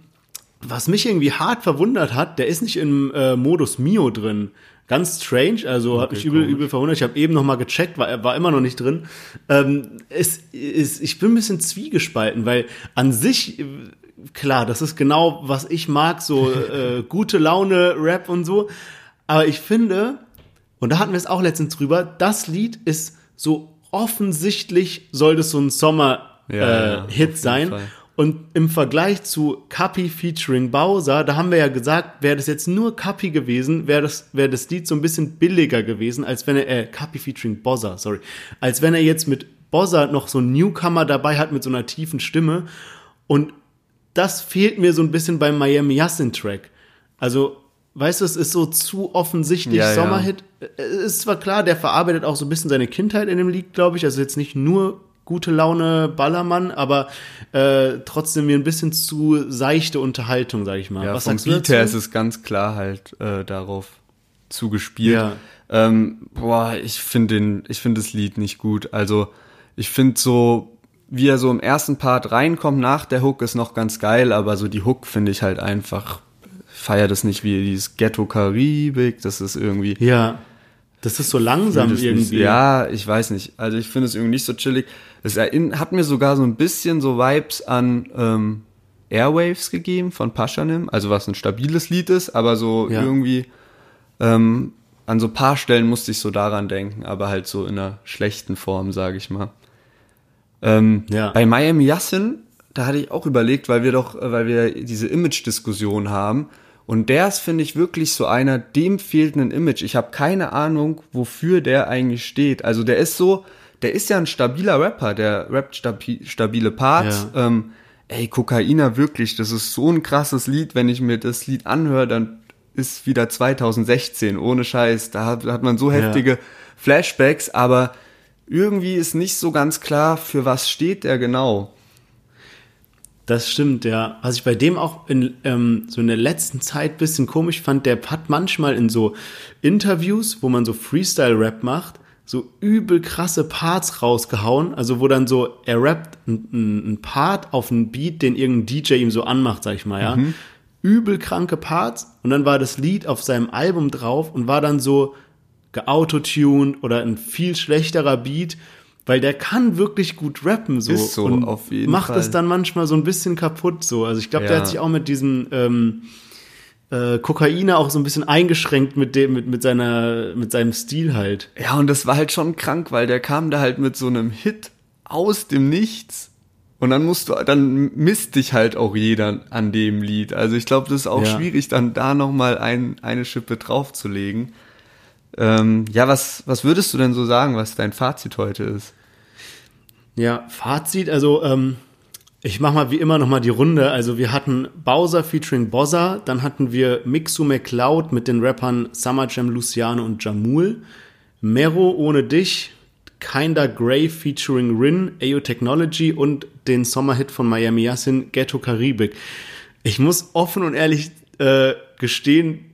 was mich irgendwie hart verwundert hat, der ist nicht im äh, Modus Mio drin. Ganz strange, also hat mich übel, übel verwundert. Ich habe eben noch mal gecheckt, war, er war immer noch nicht drin. Ähm, es, es, ich bin ein bisschen zwiegespalten, weil an sich, äh, klar, das ist genau, was ich mag, so (laughs) äh, gute Laune, Rap und so. Aber ich finde, und da hatten wir es auch letztens drüber, das Lied ist so offensichtlich, soll das so ein Sommer-Hit Ja, äh, jeden sein. Fall. Und im Vergleich zu Kapi featuring Bowser, da haben wir ja gesagt, wäre das jetzt nur Kapi gewesen, wäre das, wäre das Lied so ein bisschen billiger gewesen, als wenn er, äh, Kapi featuring Bozza, sorry, als wenn er jetzt mit Bozza noch so einen Newcomer dabei hat mit so einer tiefen Stimme. Und das fehlt mir so ein bisschen beim Miami Yassin Track. Also, weißt du, es ist so zu offensichtlich Ja, ja. Sommerhit. Es ist zwar klar, der verarbeitet auch so ein bisschen seine Kindheit in dem Lied, glaube ich. Also jetzt nicht nur gute Laune Ballermann, aber äh, trotzdem mir ein bisschen zu seichte Unterhaltung, sag ich mal. Ja, Was vom Beat her ist es ganz klar halt äh, darauf zugespielt. Ja. Ähm, boah, ich finde den, ich finde das Lied nicht gut. Also ich finde so, wie er so im ersten Part reinkommt nach der Hook ist noch ganz geil, aber so die Hook finde ich halt einfach, feier das nicht wie dieses Ghetto Karibik, das ist irgendwie Ja. Das ist so langsam irgendwie. Ja, ich weiß nicht. Also ich finde es irgendwie nicht so chillig. Es hat mir sogar so ein bisschen so Vibes an ähm, Airwaves gegeben von Paschanim, also was ein stabiles Lied ist, aber so Ja. irgendwie ähm, an so paar Stellen musste ich so daran denken, aber halt so in einer schlechten Form, sage ich mal. Ähm, Ja. Bei Miami Yassin, da hatte ich auch überlegt, weil wir doch, äh, weil wir diese Image-Diskussion haben. Und der ist, finde ich, wirklich so einer, dem fehlt ein Image. Ich habe keine Ahnung, wofür der eigentlich steht. Also der ist so, der ist ja ein stabiler Rapper, der rappt stabi stabile Parts. Ja. Ähm, ey, Kokaina, wirklich, das ist so ein krasses Lied. Wenn ich mir das Lied anhöre, dann ist wieder 2016, ohne Scheiß. Da hat, hat man so heftige Flashbacks, aber irgendwie ist nicht so ganz klar, für was steht der genau. Das stimmt, ja. Was ich bei dem auch in, ähm, so in der letzten Zeit bisschen komisch fand, der hat manchmal in so Interviews, wo man so Freestyle-Rap macht, so übel krasse Parts rausgehauen. Also wo dann so, er rappt ein, ein Part auf einen Beat, den irgendein DJ ihm so anmacht, sag ich mal, ja. Übel kranke Parts. Und dann war das Lied auf seinem Album drauf und war dann so geautotuned oder ein viel schlechterer Beat. Weil der kann wirklich gut rappen, so. Ist so, und auf jeden macht Fall. es dann manchmal so ein bisschen kaputt, so. Also ich glaube, der Ja. hat sich auch mit diesem ähm, äh, Kokainer auch so ein bisschen eingeschränkt mit dem, mit, mit seiner, mit seinem Stil halt. Ja, und das war halt schon krank, weil der kam da halt mit so einem Hit aus dem Nichts. Und dann musst du, dann misst dich halt auch jeder an dem Lied. Also ich glaube, das ist auch Ja. schwierig, dann da nochmal ein, eine Schippe draufzulegen. Ähm, ja, was, was würdest du denn so sagen, was dein Fazit heute ist? Ja, Fazit, also ähm, ich mach mal wie immer nochmal die Runde. Also wir hatten Bowser featuring Bozza, dann hatten wir Mixu McCloud mit den Rappern Summer Jam, Luciano und Jamul, Mero ohne dich, Kinda Grey featuring Rin, AO Technology und den Sommerhit von Miami Yassin, Ghetto Karibik. Ich muss offen und ehrlich äh, gestehen,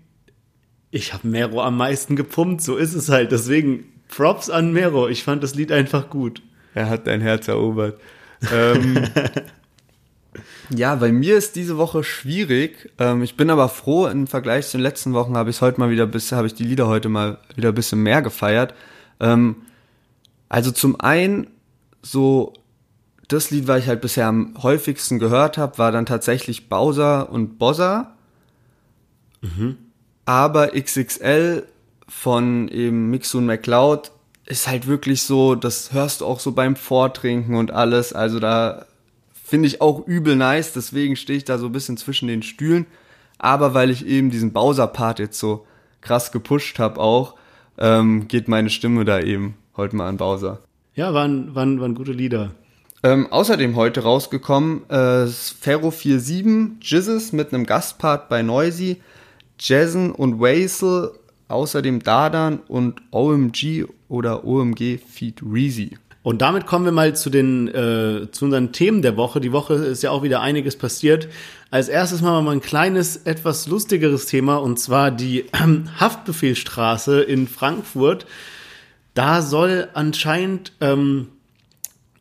ich habe Mero am meisten gepumpt, so ist es halt. Deswegen Props an Mero. Ich fand das Lied einfach gut. Er hat dein Herz erobert. Ähm, (laughs) ja, bei mir ist diese Woche schwierig. Ähm, ich bin aber froh, im Vergleich zu den letzten Wochen habe ich heute mal wieder bis, habe ich die Lieder heute mal wieder ein bisschen mehr gefeiert. Ähm, also zum einen, so das Lied, was ich halt bisher am häufigsten gehört habe, war dann tatsächlich Bowser und Bozza. Aber XXL von eben Mixun McCloud ist halt wirklich so, das hörst du auch so beim Vortrinken und alles. Also da finde ich auch übel nice, deswegen stehe ich da so ein bisschen zwischen den Stühlen. Aber weil ich eben diesen Bowser-Part jetzt so krass gepusht habe auch, ähm, geht meine Stimme da eben heute mal an Bowser. Ja, waren, waren, waren gute Lieder. Ähm, außerdem heute rausgekommen, äh, Ferro 47, Jizzes mit einem Gastpart bei Noisy, Jason und Waisel, außerdem Dardan und OMG oder OMG Feed Reezy. Und damit kommen wir mal zu den äh, zu unseren Themen der Woche. Die Woche ist ja auch wieder einiges passiert. Als erstes machen wir mal ein kleines, etwas lustigeres Thema und zwar die äh, Haftbefehlstraße in Frankfurt. Da soll anscheinend ähm,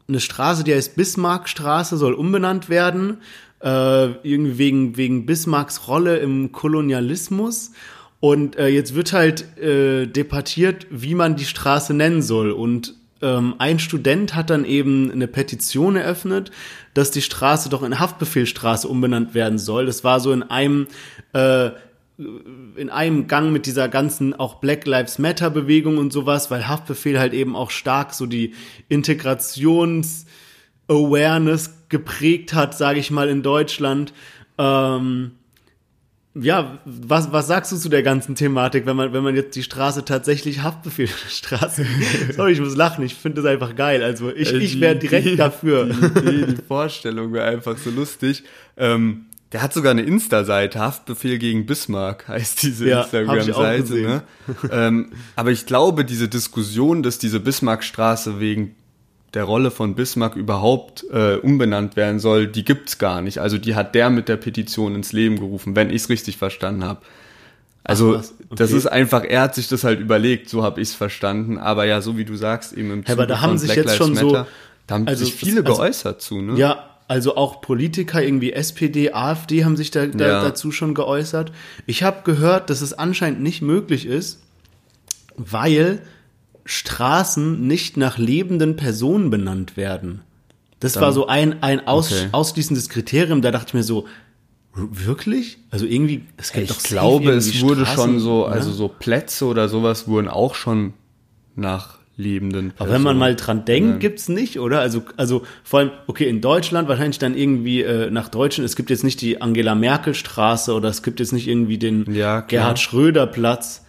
eine Straße, die heißt Bismarckstraße, soll umbenannt werden. Äh, irgendwie wegen, wegen Bismarcks Rolle im Kolonialismus. Und äh, jetzt wird halt äh, debattiert, wie man die Straße nennen soll. Und ähm, ein Student hat dann eben eine Petition eröffnet, dass die Straße doch in Haftbefehlstraße umbenannt werden soll. Das war so in einem äh, in einem Gang mit dieser ganzen auch Black Lives Matter Bewegung und sowas, weil Haftbefehl halt eben auch stark so die Integrations Awareness geprägt hat, sage ich mal in Deutschland. Ähm, ja, was, was sagst du zu der ganzen Thematik, wenn man, wenn man jetzt die Straße tatsächlich Haftbefehlstraße, (laughs) sorry, ich muss lachen, ich finde das einfach geil, also ich, Äh, ich wäre direkt die, dafür. Die, die Vorstellung wäre einfach so lustig. Ähm, der hat sogar eine Insta-Seite, Haftbefehl gegen Bismarck heißt diese Ja, Instagram-Seite. Ne? ähm, aber ich glaube, diese Diskussion, dass diese Bismarckstraße wegen der Rolle von Bismarck überhaupt äh, umbenannt werden soll, die gibt's gar nicht. Also die hat der mit der Petition ins Leben gerufen, wenn ich's richtig verstanden habe. Also was? das Okay. ist einfach, er hat sich das halt überlegt, so habe ich's verstanden. Aber ja, so wie du sagst, eben im Ja, aber Zuge da haben sich Black jetzt Lives schon so- Matter, da haben also sich viele also- geäußert zu, ne? Ja, also auch Politiker, irgendwie SPD, AfD haben sich da, da Ja. dazu schon geäußert. Ich habe gehört, dass es anscheinend nicht möglich ist, weil Straßen nicht nach lebenden Personen benannt werden. Das war so ein, ein aus, Okay. ausschließendes Kriterium. Da dachte ich mir so, wirklich? Also irgendwie, es gibt doch Ich glaube, es wurde Straßen, schon so, oder? also so Plätze oder sowas wurden auch schon nach lebenden Aber wenn man Personen mal dran denkt, benannt. gibt's nicht, oder? Also, also vor allem, okay, in Deutschland wahrscheinlich dann irgendwie äh, nach Deutschen, es gibt jetzt nicht die Angela Merkel Straße oder es gibt jetzt nicht irgendwie den Ja. Gerhard Schröder Platz.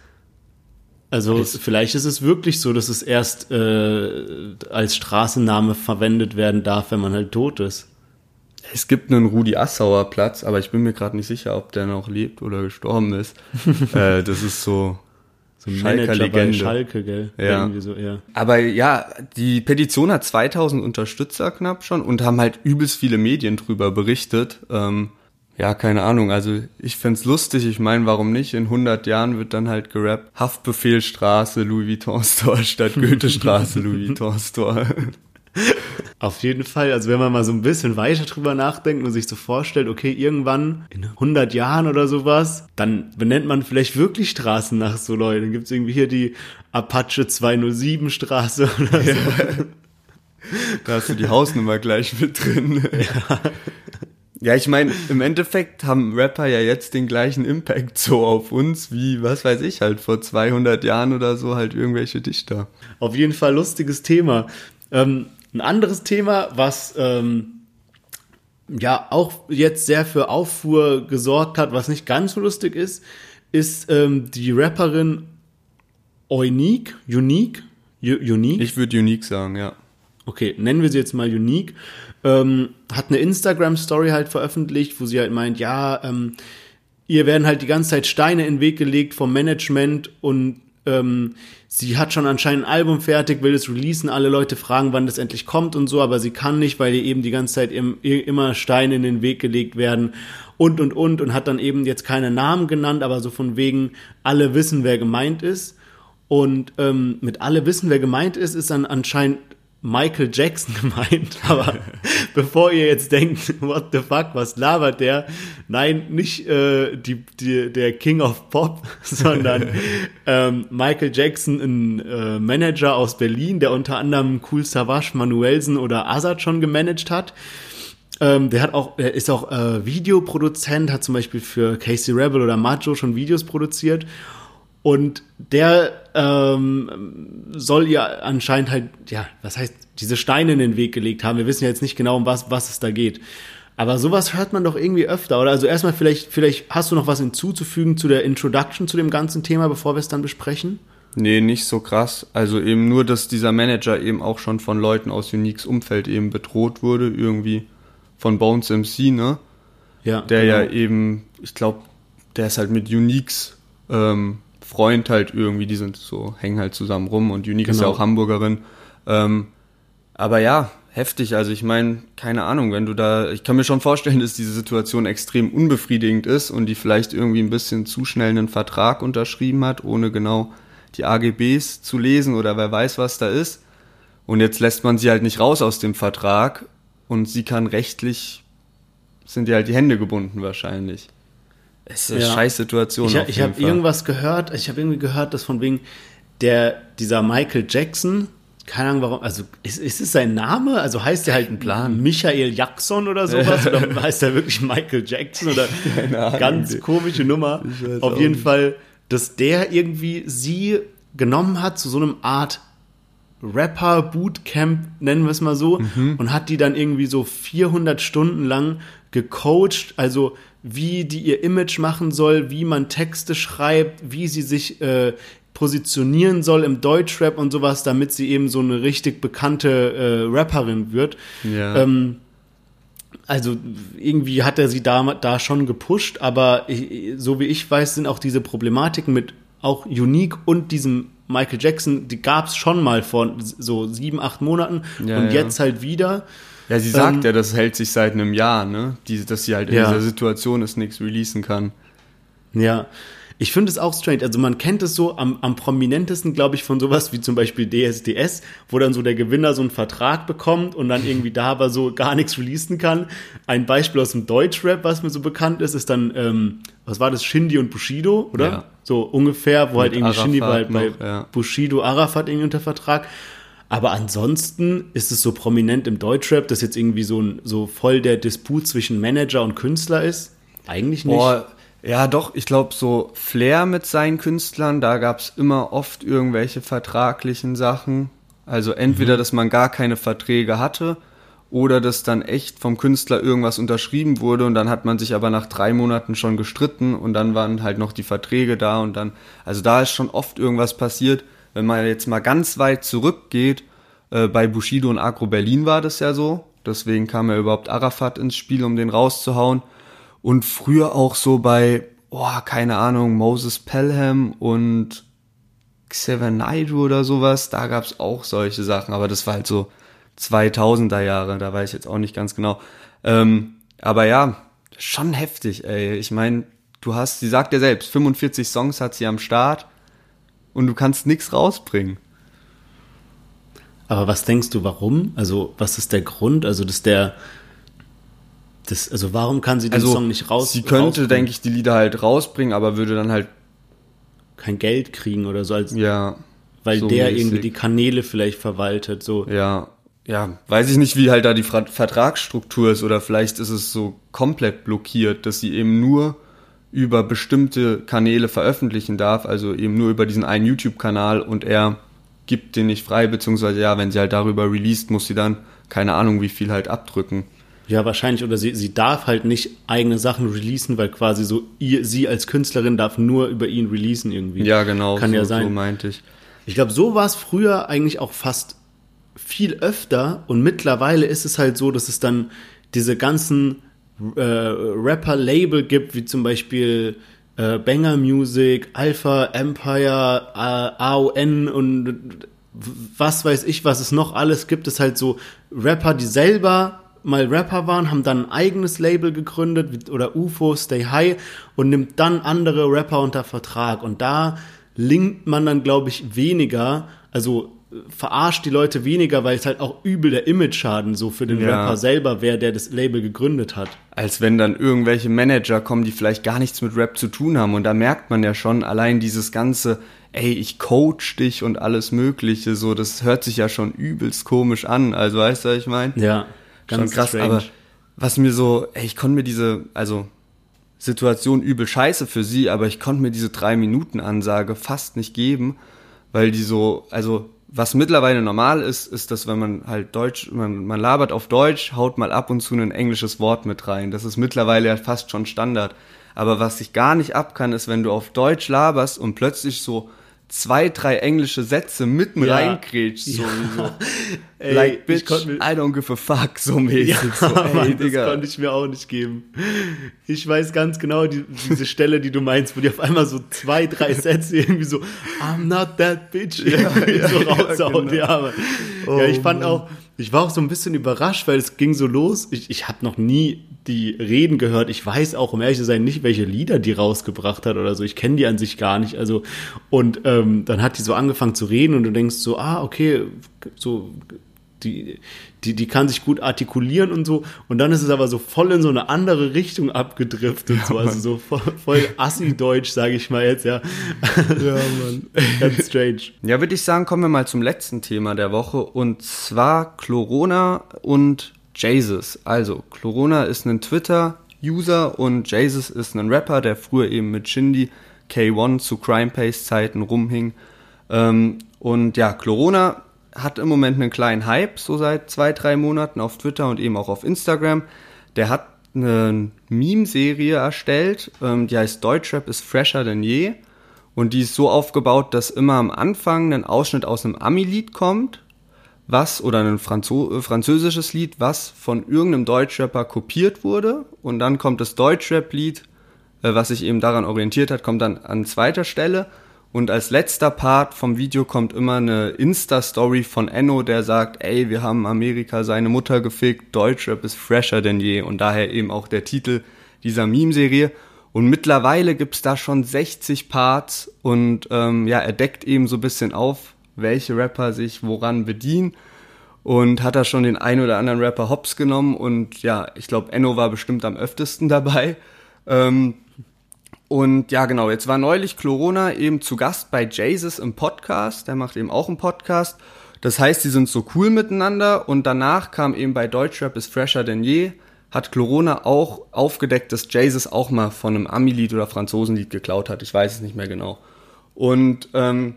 Also vielleicht ist es wirklich so, dass es erst äh, als Straßenname verwendet werden darf, wenn man halt tot ist. Es gibt einen Rudi Assauer Platz, aber ich bin mir gerade nicht sicher, ob der noch lebt oder gestorben ist. (laughs) äh, das ist so, So ein Schalker Manager bei Legende. Schalke, gell? Ja. Irgendwie so, ja. Aber ja, die Petition hat 2000 Unterstützer knapp schon und haben halt übelst viele Medien drüber berichtet. Ähm, ja, keine Ahnung. Also ich find's lustig. Ich meine, warum nicht? In 100 Jahren wird dann halt gerappt. Haftbefehlstraße, Louis Vuitton Store statt (laughs) Goethestraße, Louis Vuitton Store. Auf jeden Fall, also wenn man mal so ein bisschen weiter drüber nachdenkt und sich so vorstellt, okay, irgendwann in 100 Jahren oder sowas, dann benennt man vielleicht wirklich Straßen nach so Leuten. Dann gibt's irgendwie hier die Apache 207 Straße (laughs) oder so. Da hast du die Hausnummer gleich mit drin. Ja, ja ich meine, im Endeffekt haben Rapper ja jetzt den gleichen Impact so auf uns wie, was weiß ich, halt vor 200 Jahren oder so halt irgendwelche Dichter. Auf jeden Fall lustiges Thema. Ähm, ein anderes Thema, was ähm, ja auch jetzt sehr für Auffuhr gesorgt hat, was nicht ganz so lustig ist, ist ähm, die Rapperin Unique, Unique, Unique. Ich würde Unique sagen, ja. okay, nennen wir sie jetzt mal Unique, ähm, hat eine Instagram-Story halt veröffentlicht, wo sie halt meint, ja, ähm, ihr werden halt die ganze Zeit Steine in den Weg gelegt vom Management und ähm, sie hat schon anscheinend ein Album fertig, will es releasen, alle Leute fragen, wann das endlich kommt und so, aber sie kann nicht, weil ihr eben die ganze Zeit im, immer Steine in den Weg gelegt werden und und und und hat dann eben jetzt keine Namen genannt, aber so von wegen, alle wissen, wer gemeint ist. Und ähm, mit alle wissen, wer gemeint ist, ist dann anscheinend Michael Jackson (laughs) gemeint. Aber (laughs) bevor ihr jetzt denkt, what the fuck, was labert der? Nein, nicht äh, die, die, der King of Pop, (laughs) sondern ähm, Michael Jackson, ein äh, Manager aus Berlin, der unter anderem Cool Savage, Manuelsen oder Azad schon gemanagt hat. Ähm, der hat auch, er ist auch äh, Videoproduzent, hat zum Beispiel für Casey Rebel oder Macho schon Videos produziert. Und der ähm, soll ihr anscheinend halt, ja, was heißt, diese Steine in den Weg gelegt haben. Wir wissen ja jetzt nicht genau, um was, was es da geht. Aber sowas hört man doch irgendwie öfter, oder? Also erstmal vielleicht, vielleicht hast du noch was hinzuzufügen zu der Introduction zu dem ganzen Thema, bevor wir es dann besprechen? Nee, nicht so krass. Also eben nur, dass dieser Manager eben auch schon von Leuten aus Uniques Umfeld eben bedroht wurde, irgendwie von Bones MC, ne? Ja. Der genau. ja eben, ich glaube, der ist halt mit Uniques ähm, Freund halt irgendwie, die sind so, hängen halt zusammen rum und Unique ist ja Genau. auch Hamburgerin. Ähm, Aber ja, heftig. Also ich meine, keine Ahnung, wenn du da, ich kann mir schon vorstellen, dass diese Situation extrem unbefriedigend ist und die vielleicht irgendwie ein bisschen zu schnell einen Vertrag unterschrieben hat, ohne genau die AGBs zu lesen oder wer weiß, was da ist. Und jetzt lässt man sie halt nicht raus aus dem Vertrag und sie kann rechtlich, sind ihr halt die Hände gebunden wahrscheinlich. Es ist eine Ja. scheiß Situation. Ich, ich habe irgendwas gehört, ich habe irgendwie gehört, dass von wegen der, dieser Michael Jackson, keine Ahnung warum, also ist, ist es sein Name? Also heißt er halt Plan. Michael Jackson oder sowas? oder (laughs) heißt er wirklich Michael Jackson? Oder (laughs) ganz komische Nummer. Auf jeden nicht. Fall, dass der irgendwie sie genommen hat zu so einem Art Rapper Bootcamp, nennen wir es mal so, Mhm. und hat die dann irgendwie so 400 Stunden lang gecoacht, also wie die ihr Image machen soll, wie man Texte schreibt, wie sie sich äh, positionieren soll im Deutschrap und sowas, damit sie eben so eine richtig bekannte äh, Rapperin wird. Ja. Ähm, also irgendwie hat er sie da, da schon gepusht, aber ich, so wie ich weiß, sind auch diese Problematiken mit auch Unique und diesem Michael Jackson, die gab es schon mal vor so sieben, acht Monaten Ja, und ja. jetzt halt wieder. Ja, sie sagt Ähm, ja, das hält sich seit einem Jahr, ne? Die, dass sie halt in Ja. dieser Situation ist, nichts releasen kann. Ja, ich finde es auch strange. Also man kennt es so am, am prominentesten, glaube ich, von sowas wie zum Beispiel DSDS, wo dann so der Gewinner so einen Vertrag bekommt und dann irgendwie da aber so gar nichts releasen kann. Ein Beispiel aus dem Deutschrap, was mir so bekannt ist, ist dann, ähm, was war das, Shindy und Bushido, oder? Ja. So ungefähr, wo halt irgendwie Shindy war halt Arafat bei noch, ja. Bushido, Arafat irgendwie unter Vertrag. Aber ansonsten ist es so prominent im Deutschrap, dass jetzt irgendwie so, ein, so voll der Disput zwischen Manager und Künstler ist. Eigentlich nicht. Boah, ja doch, ich glaube so Flair mit seinen Künstlern, da gab's immer oft irgendwelche vertraglichen Sachen. Also entweder, Mhm. dass man gar keine Verträge hatte oder dass dann echt vom Künstler irgendwas unterschrieben wurde und dann hat man sich aber nach drei Monaten schon gestritten und dann waren halt noch die Verträge da und dann, also da ist schon oft irgendwas passiert. Wenn man jetzt mal ganz weit zurückgeht, äh, bei Bushido und Agro Berlin war das ja so, deswegen kam ja überhaupt Arafat ins Spiel, um den rauszuhauen. Und früher auch so bei, oh, keine Ahnung, Moses Pelham und Xavier Naidoo oder sowas, da gab's auch solche Sachen, aber das war halt so 2000er Jahre, da weiß ich jetzt auch nicht ganz genau. Ähm, aber ja, schon heftig, ey. Ich meine, du hast, sie sagt ja selbst, 45 Songs hat sie am Start und du kannst nix rausbringen. Aber was denkst du, warum? Also, was ist der Grund? Also, dass der. Das, also, warum kann sie den Also, Song nicht raus? sie könnte, denke ich, die Lieder halt rausbringen, aber würde dann halt, Kein Geld kriegen oder so, als, ja, weil so der mäßig. irgendwie die Kanäle vielleicht verwaltet. So. Ja, ja, weiß ich nicht, wie halt da die Vertragsstruktur ist oder vielleicht ist es so komplett blockiert, dass sie eben nur über bestimmte Kanäle veröffentlichen darf, also eben nur über diesen einen YouTube-Kanal und er gibt den nicht frei, beziehungsweise ja, wenn sie halt darüber released, muss sie dann keine Ahnung wie viel halt abdrücken. Ja, wahrscheinlich. Oder sie, sie darf halt nicht eigene Sachen releasen, weil quasi so ihr, sie als Künstlerin darf nur über ihn releasen irgendwie. Ja, genau, Kann so, ja sein. so meinte ich. Ich glaube, so war es früher eigentlich auch fast viel öfter und mittlerweile ist es halt so, dass es dann diese ganzen äh, Rapper-Label gibt, wie zum Beispiel äh, Banger Music, Alpha, Empire, äh, AON und was weiß ich, was es noch alles gibt, es halt so Rapper, die selber mal Rapper waren, haben dann ein eigenes Label gegründet oder UFO, Stay High und nimmt dann andere Rapper unter Vertrag und da linkt man dann, glaube ich, weniger, also äh, verarscht die Leute weniger, weil es halt auch übel der Image-Schaden so für den Ja. Rapper selber wäre, der das Label gegründet hat. als wenn dann irgendwelche Manager kommen, die vielleicht gar nichts mit Rap zu tun haben. Und da merkt man ja schon allein dieses ganze, ey, ich coach dich und alles Mögliche, so, das hört sich ja schon übelst komisch an. Also weißt du, was ich meine? Ja, Schon krass, aber was mir so, ey, ich konnte mir diese, also Situation übel scheiße für sie, aber ich konnte mir diese drei Minuten Ansage fast nicht geben, weil die so, also was mittlerweile normal ist, ist, dass wenn man halt Deutsch, man, man labert auf Deutsch, haut mal ab und zu ein englisches Wort mit rein. Das ist mittlerweile ja fast schon Standard. Aber was ich gar nicht ab kann, ist, wenn du auf Deutsch laberst und plötzlich so zwei, drei englische Sätze mitten Ja. reingrätschst, so wie so, (laughs) Ey, like, bitch, I don't give a fuck, so mäßig. Ja, so, ey, Mann, das Digga. konnte ich mir auch nicht geben. Ich weiß ganz genau die, diese Stelle, die du meinst, wo die auf einmal so zwei, drei (laughs) Sätze irgendwie so I'm not that bitch (laughs) irgendwie so raushauen. genau. Ja, aber, ja, ich fand auch, Ich war auch so ein bisschen überrascht, weil es ging so los. Ich, ich habe noch nie die Reden gehört. Ich weiß auch, um ehrlich zu sein, nicht, welche Lieder die rausgebracht hat oder so. Ich kenne die an sich gar nicht. Also, und ähm, dann hat die so angefangen zu reden und du denkst so, ah, okay, so die, die, die kann sich gut artikulieren und so. Und dann ist es aber so voll in so eine andere Richtung abgedriftet. Ja, so. Also so voll, voll Assi-Deutsch, sage ich mal jetzt, ja. Ja, (laughs) Mann. Ganz strange. Ja, würde ich sagen, kommen wir mal zum letzten Thema der Woche. Und zwar Chlorona und Jesus. Also, Chlorona ist ein Twitter-User und Jesus ist ein Rapper, der früher eben mit Shindy K1 zu Crime Pace Zeiten rumhing. Ähm, und ja, Chlorona hat im Moment einen kleinen Hype, so seit zwei, drei Monaten auf Twitter und eben auch auf Instagram. Der hat eine Meme-Serie erstellt, ähm, die heißt Deutschrap ist fresher denn je. Und die ist so aufgebaut, dass immer am Anfang ein Ausschnitt aus einem Ami-Lied kommt, was, oder ein Franzo äh, französisches Lied, was von irgendeinem Deutschrapper kopiert wurde. Und dann kommt das Deutschrap-Lied, äh, was sich eben daran orientiert hat, kommt dann an zweiter Stelle. Und als letzter Part vom Video kommt immer eine Insta-Story von Enno, der sagt, ey, wir haben Amerika seine Mutter gefickt, Deutschrap ist fresher denn je. Und daher eben auch der Titel dieser Meme-Serie. Und mittlerweile gibt's da schon 60 Parts und ähm, ja, er deckt eben so ein bisschen auf, welche Rapper sich woran bedienen. Und hat da schon den ein oder anderen Rapper hops genommen. Und ja, ich glaube, Enno war bestimmt am öftesten dabei. Ähm, und ja, genau, jetzt war neulich Chlorona eben zu Gast bei Jesus im Podcast. Der macht eben auch einen Podcast. Das heißt, die sind so cool miteinander. Und danach kam eben bei Deutschrap ist fresher denn je, hat Chlorona auch aufgedeckt, dass Jesus auch mal von einem Ami-Lied oder Franzosenlied geklaut hat. Ich weiß es nicht mehr genau. Und ähm,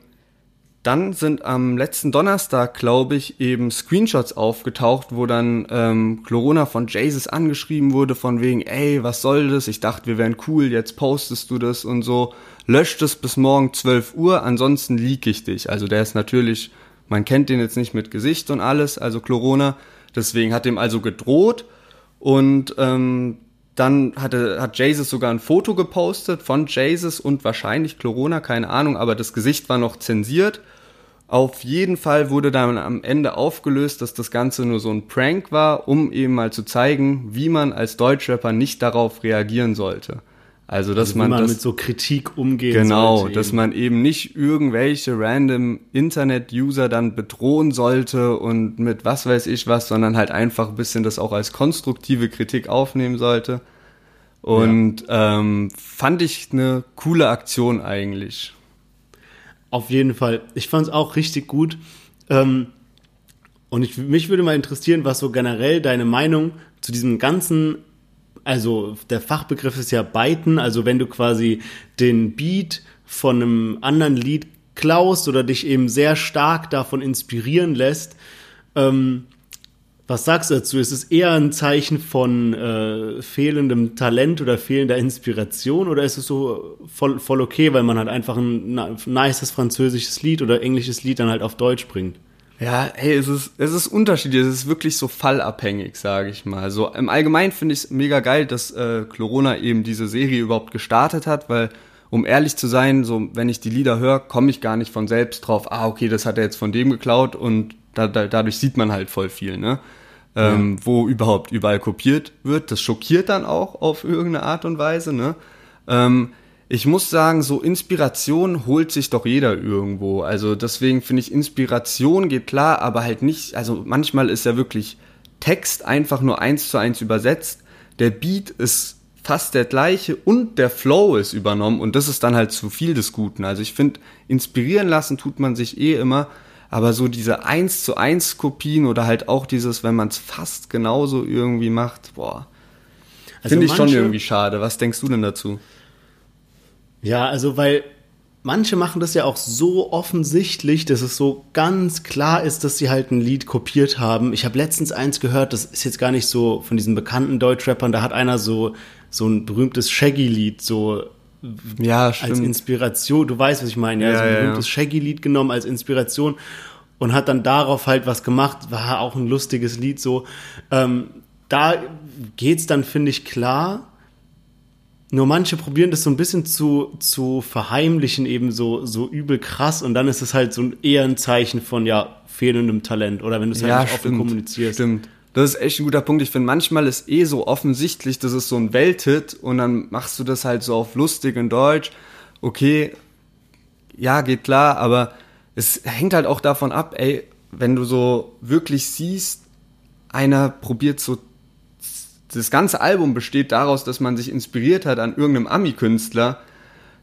dann sind am letzten Donnerstag, glaube ich, eben Screenshots aufgetaucht, wo dann ähm, Corona von Jesus angeschrieben wurde, von wegen, ey, was soll das? Ich dachte, wir wären cool, jetzt postest du das und so. Löscht es bis morgen 12 Uhr, ansonsten leak ich dich. Also der ist natürlich, man kennt den jetzt nicht mit Gesicht und alles, also Corona. Deswegen hat ihm also gedroht und ähm, dann hatte, hat Jesus sogar ein Foto gepostet von Jesus und wahrscheinlich Corona, keine Ahnung, aber das Gesicht war noch zensiert. Auf jeden Fall wurde dann am Ende aufgelöst, dass das Ganze nur so ein Prank war, um eben mal zu zeigen, wie man als Deutschrapper nicht darauf reagieren sollte. Also, dass also, man, man das, mit so Kritik umgehen Genau, dass eben. man eben nicht irgendwelche random Internet-User dann bedrohen sollte und mit was weiß ich was, sondern halt einfach ein bisschen das auch als konstruktive Kritik aufnehmen sollte. Und ja. ähm, fand ich eine coole Aktion eigentlich. Auf jeden Fall. Ich fand es auch richtig gut. Ähm, und ich, mich würde mal interessieren, was so generell deine Meinung zu diesem ganzen, also der Fachbegriff ist ja Byten, also wenn du quasi den Beat von einem anderen Lied klaust oder dich eben sehr stark davon inspirieren lässt, ähm, was sagst du dazu? Ist es eher ein Zeichen von äh, fehlendem Talent oder fehlender Inspiration oder ist es so voll, voll okay, weil man halt einfach ein, nices französisches Lied oder englisches Lied dann halt auf Deutsch bringt? Ja, hey, es ist, es ist unterschiedlich, es ist wirklich so fallabhängig, sage ich mal. So im Allgemeinen finde ich es mega geil, dass äh, Chlorona eben diese Serie überhaupt gestartet hat, weil um ehrlich zu sein, so wenn ich die Lieder höre, komme ich gar nicht von selbst drauf, ah, okay, das hat er jetzt von dem geklaut und da, da, dadurch sieht man halt voll viel, ne? ähm, ja. wo überhaupt überall kopiert wird. Das schockiert dann auch auf irgendeine Art und Weise. Ne? Ähm, ich muss sagen, so Inspiration holt sich doch jeder irgendwo. Also deswegen finde ich, Inspiration geht klar, aber halt nicht, also manchmal ist ja wirklich Text einfach nur eins zu eins übersetzt. Der Beat ist fast der gleiche und der Flow ist übernommen und das ist dann halt zu viel des Guten. Also ich finde, inspirieren lassen tut man sich eh immer, aber so diese 1 zu 1 Kopien oder halt auch dieses, wenn man es fast genauso irgendwie macht, boah, also finde ich schon irgendwie schade. Was denkst du denn dazu? Ja, also weil manche machen das ja auch so offensichtlich, dass es so ganz klar ist, dass sie halt ein Lied kopiert haben. Ich habe letztens eins gehört, das ist jetzt gar nicht so von diesen bekannten Deutschrappern, da hat einer so so ein berühmtes Shaggy-Lied so ja, stimmt. als Inspiration. Du weißt, was ich meine. Ja, ja, so ein berühmtes ja. Shaggy-Lied genommen als Inspiration und hat dann darauf halt was gemacht. War auch ein lustiges Lied so. Ähm, da geht's dann, finde ich, klar. Nur manche probieren das so ein bisschen zu, zu verheimlichen, eben so, so übel krass. Und dann ist es halt so eher ein Zeichen von, ja, fehlendem Talent oder wenn du es halt nicht offen kommunizierst. Stimmt. Das ist echt ein guter Punkt. Ich finde, manchmal ist eh so offensichtlich, das ist so ein Welthit und dann machst du das halt so auf lustig in Deutsch. Okay, ja, geht klar, aber es hängt halt auch davon ab, ey, wenn du so wirklich siehst, einer probiert so, das ganze Album besteht daraus, dass man sich inspiriert hat an irgendeinem Ami-Künstler,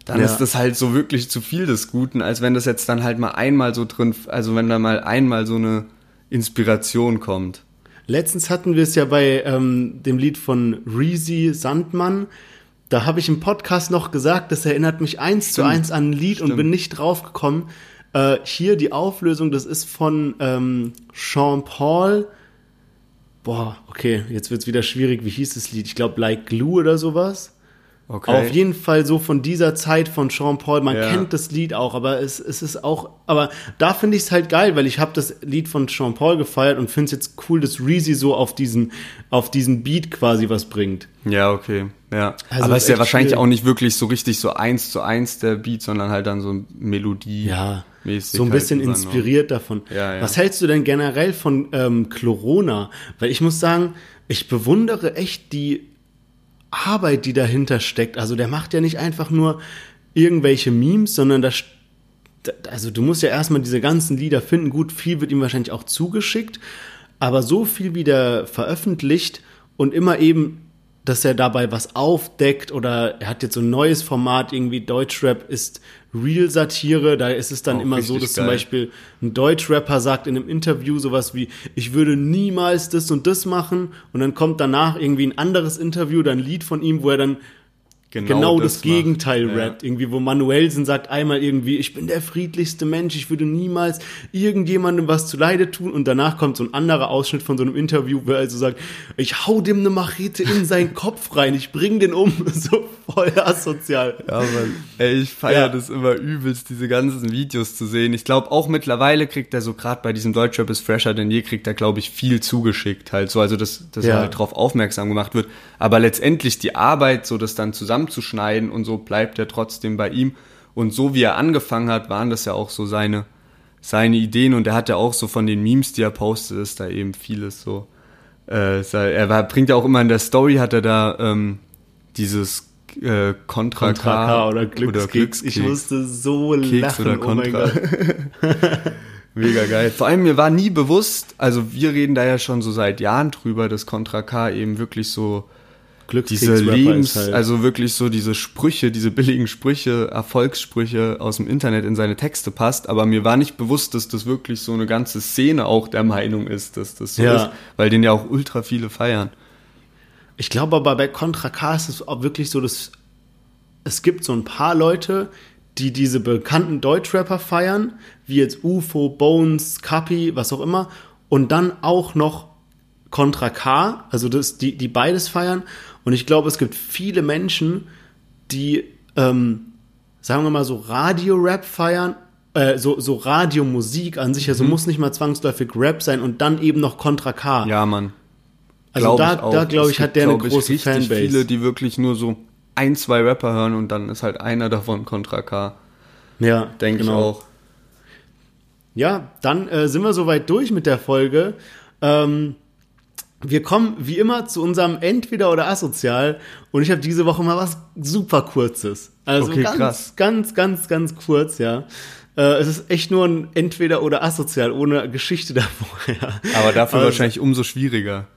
dann Ja. ist das halt so wirklich zu viel des Guten, als wenn das jetzt dann halt mal einmal so drin, also wenn da mal einmal so eine Inspiration kommt. Letztens hatten wir es ja bei ähm, dem Lied von Reezy Sandmann. Da habe ich im Podcast noch gesagt, das erinnert mich eins zu Stimmt. eins an ein Lied und Stimmt. bin nicht drauf gekommen. Äh, hier die Auflösung, das ist von ähm, Sean Paul. Boah, okay, jetzt wird's wieder schwierig. Wie hieß das Lied? Ich glaube, Like Glue oder sowas. Okay. Auf jeden Fall so von dieser Zeit von Sean Paul. Man Ja. kennt das Lied auch, aber es, es ist auch, aber da finde ich es halt geil, weil ich habe das Lied von Sean Paul gefeiert und finde es jetzt cool, dass Reezy so auf diesen, auf diesen Beat quasi was bringt. Ja, okay. Ja. Also Aber ist es ist ja wahrscheinlich schwierig. auch nicht wirklich so richtig so eins zu eins der Beat, sondern halt dann so Melodie. Ja, so ein halt bisschen übernommen. inspiriert davon. Ja, ja. Was hältst du denn generell von ähm, Chlorona? Weil ich muss sagen, ich bewundere echt die Arbeit, die dahinter steckt. Also der macht ja nicht einfach nur irgendwelche Memes, sondern das also du musst ja erstmal diese ganzen Lieder finden. Gut, viel wird ihm wahrscheinlich auch zugeschickt, aber so viel wieder veröffentlicht und immer eben, dass er dabei was aufdeckt oder er hat jetzt so ein neues Format, irgendwie Deutschrap ist Real-Satire, da ist es dann Auch immer so, dass zum geil. Beispiel ein Deutschrapper sagt in einem Interview sowas wie, ich würde niemals das und das machen und dann kommt danach irgendwie ein anderes Interview, dann ein Lied von ihm, wo er dann genau, das, macht. Gegenteil Ja. rappt. Irgendwie, wo Manuelsen sagt einmal irgendwie, ich bin der friedlichste Mensch, ich würde niemals irgendjemandem was zuleide tun. Und danach kommt so ein anderer Ausschnitt von so einem Interview, wo er also sagt, ich hau dem eine Machete in seinen (laughs) Kopf rein, ich bring den um. (laughs) So voll asozial. Ja, Mann. Ey, ich feiere Ja. das immer übelst, diese ganzen Videos zu sehen. Ich glaube, auch mittlerweile kriegt er so, gerade bei diesem Deutschrap ist fresher denn je, kriegt er, glaube ich, viel zugeschickt halt so, also dass, dass Ja. er halt drauf aufmerksam gemacht wird. Aber letztendlich die Arbeit, so das dann zusammenzuschneiden und so bleibt er trotzdem bei ihm. Und so wie er angefangen hat, waren das ja auch so seine, seine Ideen und er hat ja auch so von den Memes, die er postet, ist da eben vieles so. Äh, er war, bringt ja auch immer in der Story, hat er da ähm, dieses äh, Contra, Kontra K oder Glückskeks. Ich musste so Keks lachen, oder oh mein Kontra. Gott. (laughs) Mega geil. Vor allem mir war nie bewusst, also wir reden da ja schon so seit Jahren drüber, dass Contra K eben wirklich so diese Lebens, halt- also wirklich so diese Sprüche, diese billigen Sprüche, Erfolgssprüche aus dem Internet in seine Texte passt, aber mir war nicht bewusst, dass das wirklich so eine ganze Szene auch der Meinung ist, dass das so Ja. ist, weil den ja auch ultra viele feiern. Ich glaube aber bei Contra K ist es auch wirklich so, dass es gibt so ein paar Leute, die diese bekannten Deutschrapper feiern, wie jetzt UFO, Bones, Kapi, was auch immer, und dann auch noch Contra K, also das, die, die beides feiern. Und ich glaube, es gibt viele Menschen, die, ähm, sagen wir mal so, Radio-Rap feiern, äh, so, so Radiomusik an sich, also muss nicht mal zwangsläufig Rap sein und dann eben noch Contra K. Ja, Mann. also Glaub da, ich auch. da glaube ich, hat der eine ich, große richtig Fanbase. viele, die wirklich nur so ein, zwei Rapper hören und dann ist halt einer davon Contra K. Ja, Denke genau. ich auch. Ja, dann äh, sind wir soweit durch mit der Folge. Ähm, wir kommen wie immer zu unserem Entweder oder Asozial und ich habe diese Woche mal was super kurzes. Also Okay, ganz, krass. ganz, ganz, ganz kurz, ja. Äh, es ist echt nur ein Entweder oder Asozial ohne Geschichte (laughs) davor. Ja. Aber dafür Also- wahrscheinlich umso schwieriger.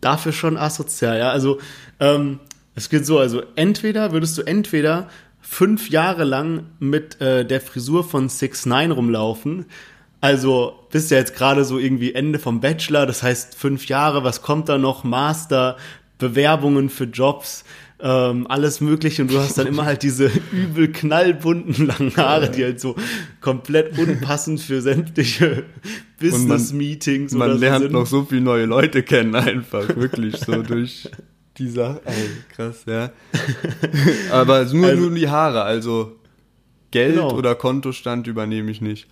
dafür schon asozial, ja. Also ähm, es geht so, also entweder würdest du entweder fünf Jahre lang mit äh, der Frisur von 6 9 rumlaufen. Also bist ja jetzt gerade so irgendwie Ende vom Bachelor, das heißt fünf Jahre, was kommt da noch? Master, Bewerbungen für Jobs, ähm, alles mögliche und du hast dann immer halt diese (laughs) übel knallbunten langen Haare, die halt so komplett unpassend für sämtliche Business-Meetings oder Man so lernt sind. noch so viele neue Leute kennen, einfach, wirklich, so durch die Sache. Ey, krass, ja. (laughs) Aber nur, Also- nur die Haare, also Geld Genau. oder Kontostand übernehme ich nicht.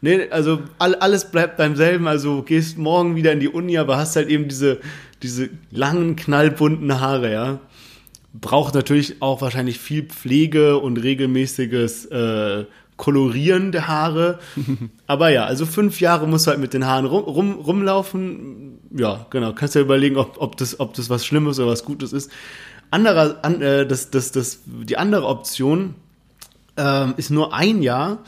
Nee, also all, alles bleibt beim selben. Also gehst morgen wieder in die Uni, aber hast halt eben diese, diese langen, knallbunten Haare, ja. Braucht natürlich auch wahrscheinlich viel Pflege und regelmäßiges äh, Kolorieren der Haare. (laughs) Aber ja, also fünf Jahre musst du halt mit den Haaren rum, rum, rumlaufen. Ja, genau. Kannst ja überlegen, ob, ob, das, ob das was Schlimmes oder was Gutes ist. Anderer, an, äh, das, das, das, die andere Option ähm, ist nur ein Jahr.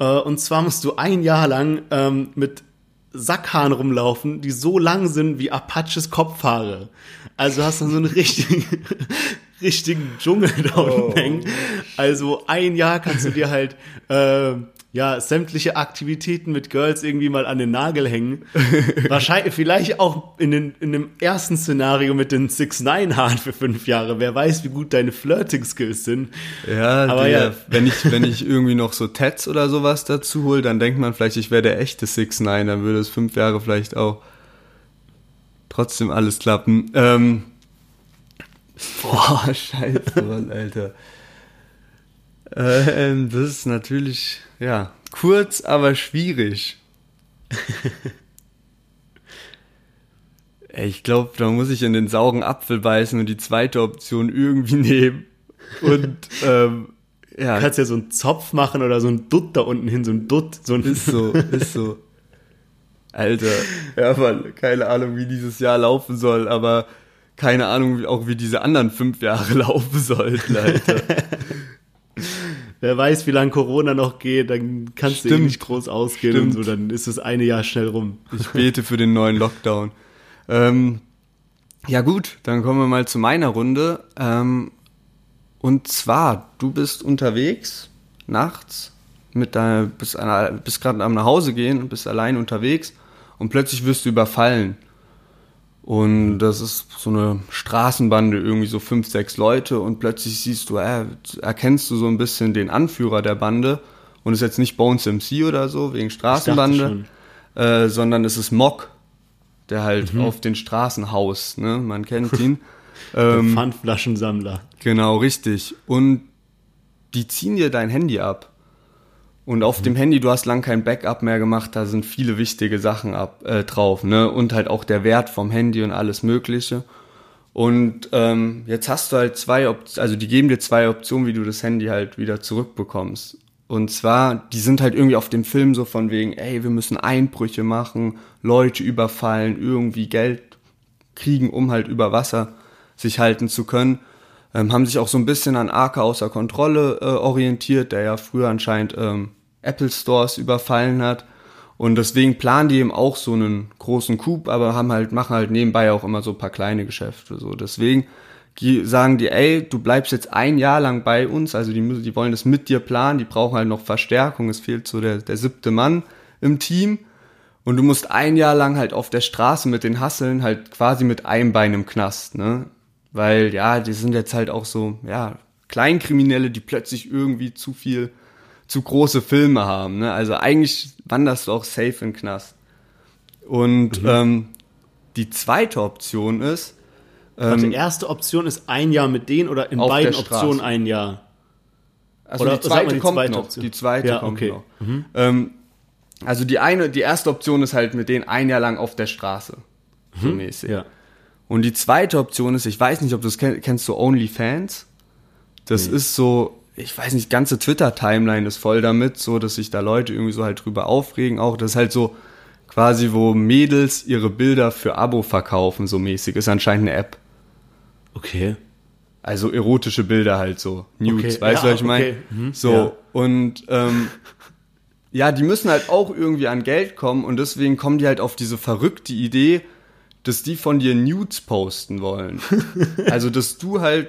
Äh, und zwar musst du ein Jahr lang ähm, mit Sackhaaren rumlaufen, die so lang sind wie Apaches Kopfhaare. Also hast du so einen richtigen, (laughs) richtigen Dschungel da unten hängen. Also ein Jahr kannst du dir halt äh, ja sämtliche Aktivitäten mit Girls irgendwie mal an den Nagel hängen. (laughs) Wahrscheinlich, vielleicht auch in, den, in dem ersten Szenario mit den 6-9 Haaren für fünf Jahre. Wer weiß, wie gut deine Flirting-Skills sind. Ja, Aber der, ja. wenn ich wenn ich irgendwie noch so Tats oder sowas dazu hole, dann denkt man vielleicht, ich wäre der echte 6 9 dann würde es fünf Jahre vielleicht auch trotzdem alles klappen. Ähm, boah, (laughs) scheiße, Mann, Alter. Ähm, das ist natürlich, ja, kurz, aber schwierig. (laughs) Ich glaube, da muss ich in den sauren Apfel beißen und die zweite Option irgendwie (laughs) nehmen. Und ähm, ja, Du kannst ja so einen Zopf machen oder so einen Dutt da unten hin, so ein Dutt, so ein ist so, (laughs) ist so. Alter, ja, Mann, keine Ahnung, wie dieses Jahr laufen soll, aber keine Ahnung auch, wie diese anderen fünf Jahre laufen sollten, Alter. Wer weiß, wie lange Corona noch geht, dann kannst du eh Stimmt. nicht groß ausgehen Stimmt. und so, dann ist das eine Jahr schnell rum. Ich bete für den neuen Lockdown. Ähm, ja gut, dann kommen wir mal zu meiner Runde. Ähm, und zwar, du bist unterwegs nachts mit deiner, bist, an- bist gerade am nach Hause gehen und bist allein unterwegs und plötzlich wirst du überfallen. Und das ist so eine Straßenbande, irgendwie so fünf, sechs Leute und plötzlich siehst du, äh, erkennst du so ein bisschen den Anführer der Bande und ist jetzt nicht Bones MC oder so, wegen Straßenbande, äh, sondern es ist Mock, der halt auf den Straßen haust, ne? Man kennt (laughs) ihn. ähm, Pfandflaschensammler. Genau, richtig. Und die ziehen dir dein Handy ab. Und auf dem Handy, du hast lang kein Backup mehr gemacht, da sind viele wichtige Sachen ab, äh, drauf, ne? Und halt auch der Wert vom Handy und alles Mögliche. Und ähm, jetzt hast du halt zwei Optionen, also die geben dir zwei Optionen, wie du das Handy halt wieder zurückbekommst. Und zwar, die sind halt irgendwie auf dem Film so von wegen, ey, wir müssen Einbrüche machen, Leute überfallen, irgendwie Geld kriegen, um halt über Wasser sich halten zu können. Ähm, haben sich auch so ein bisschen an Arca außer Kontrolle äh, orientiert, der ja früher anscheinend ähm, Apple Stores überfallen hat. Und deswegen planen die eben auch so einen großen Coup, aber haben halt, machen halt nebenbei auch immer so ein paar kleine Geschäfte. So. Deswegen sagen die, ey, du bleibst jetzt ein Jahr lang bei uns, also die, müssen- die wollen das mit dir planen, die brauchen halt noch Verstärkung, es fehlt so der, der siebte Mann im Team. Und du musst ein Jahr lang halt auf der Straße mit den Hasseln halt quasi mit einem Bein im Knast, ne? Weil, ja, die sind jetzt halt auch so, ja, Kleinkriminelle, die plötzlich irgendwie zu viel, zu große Filme haben, ne? Also eigentlich wanderst du auch safe in den Knast. Und ähm, die zweite Option ist, Also die erste Option ist ein Jahr mit denen oder in beiden. Optionen ein Jahr. Also Oder die zweite die kommt zweite noch. Option. Die zweite Ja, kommt okay. noch. Ähm, also die eine, die erste Option ist halt mit denen ein Jahr lang auf der Straße. So mäßig. Ja. Und die zweite Option ist, ich weiß nicht, ob du das kennst, kennst du OnlyFans? Das ist so, ich weiß nicht, ganze Twitter-Timeline ist voll damit, so, dass sich da Leute irgendwie so halt drüber aufregen auch. Das ist halt so quasi, wo Mädels ihre Bilder für Abo verkaufen, so mäßig. Ist anscheinend eine App. Okay. Also erotische Bilder halt so. Nudes, Okay, weißt du, ja, was ich meine? okay, mhm, So, ja. und ähm, ja, die müssen halt auch irgendwie an Geld kommen und deswegen kommen die halt auf diese verrückte Idee, dass die von dir Nudes posten wollen. (laughs) also, dass du halt,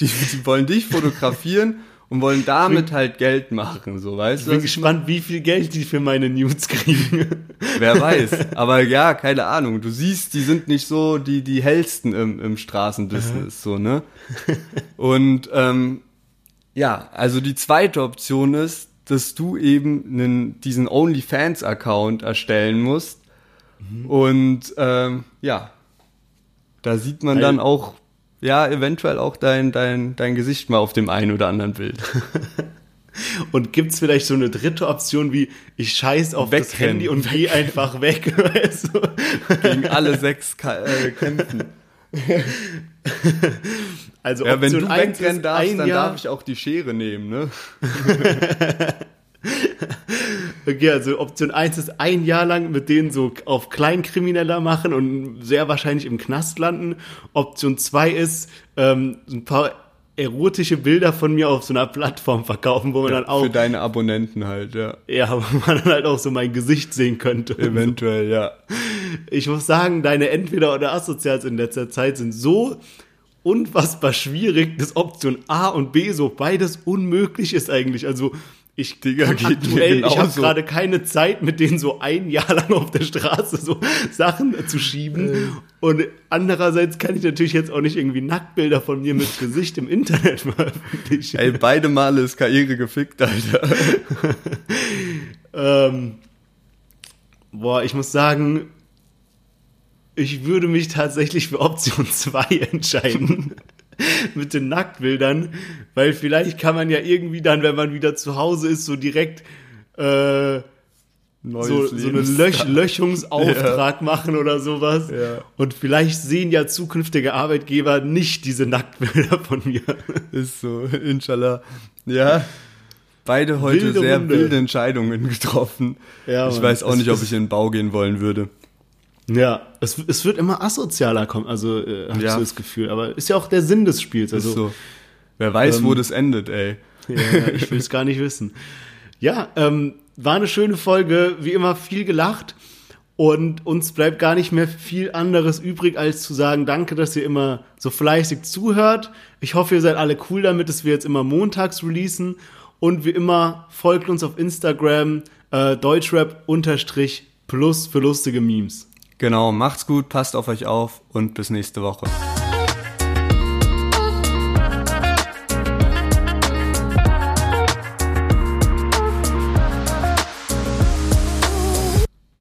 die, die wollen dich fotografieren und wollen damit halt Geld machen, so, weißt Ich du? bin ich gespannt, wie viel Geld die für meine Nudes kriegen. Wer (laughs) weiß. Aber ja, keine Ahnung. Du siehst, die sind nicht so die, die hellsten im, im Straßenbusiness, so, ne? Und ähm, ja, also die zweite Option ist, dass du eben einen, diesen OnlyFans-Account erstellen musst. Und ähm, ja, da sieht man dann auch, ja, eventuell auch dein, dein, dein Gesicht mal auf dem einen oder anderen Bild. (laughs) Und gibt's vielleicht so eine dritte Option wie, ich scheiß auf das Wegrennen. Handy und geh einfach weg, (laughs) weißt du? Gegen alle sechs Ka äh, kämpfen. Also Ja, wenn du wegrennen darfst, dann Jahr, darf ich auch die Schere nehmen, ne? (laughs) (laughs) Okay, also Option 1 ist ein Jahr lang mit denen so auf Kleinkrimineller machen und sehr wahrscheinlich im Knast landen. Option 2 ist ähm, ein paar erotische Bilder von mir auf so einer Plattform verkaufen, wo man dann auch, Für deine Abonnenten halt, ja. ja, wo man dann halt auch so mein Gesicht sehen könnte. Eventuell, ja. Ich muss sagen, deine Entweder- oder Assozials in letzter Zeit sind so unfassbar schwierig, dass Option A und B so beides unmöglich ist eigentlich. Also ich Digga, geht aktuell, ich habe gerade keine Zeit, mit denen so ein Jahr (laughs) lang auf der Straße so Sachen zu schieben. Und andererseits kann ich natürlich jetzt auch nicht irgendwie Nacktbilder von mir mit Gesicht im Internet (laughs) veröffentlichen. Ey, beide Male ist Karriere gefickt, Alter. (laughs) Ähm, boah, ich muss sagen, ich würde mich tatsächlich für Option 2 entscheiden. (laughs) Mit den Nacktbildern, weil vielleicht kann man ja irgendwie dann, wenn man wieder zu Hause ist, so direkt äh, so, so einen. Löch (laughs) Löchungsauftrag machen oder sowas. Ja. Und vielleicht sehen ja zukünftige Arbeitgeber nicht diese Nacktbilder von mir. (laughs) Ist so, inshallah. Ja. Beide heute Wilde sehr Runde. wilde Entscheidungen getroffen. Ja, ich weiß auch Es nicht, ob ich in den Bau gehen wollen würde. Ja, es, es wird immer asozialer kommen, also äh, habe ich Ja. so das Gefühl. Aber ist ja auch der Sinn des Spiels. Also so. Wer weiß, ähm, wo das endet, ey. Ja, ich will es gar nicht wissen. Ja, ähm, war eine schöne Folge, wie immer viel gelacht und uns bleibt gar nicht mehr viel anderes übrig, als zu sagen, danke, dass ihr immer so fleißig zuhört. Ich hoffe, ihr seid alle cool damit, dass wir jetzt immer montags releasen und wie immer folgt uns auf Instagram äh, Deutschrap unterstrich plus für lustige Memes. Genau, macht's gut, passt auf euch auf und bis nächste Woche.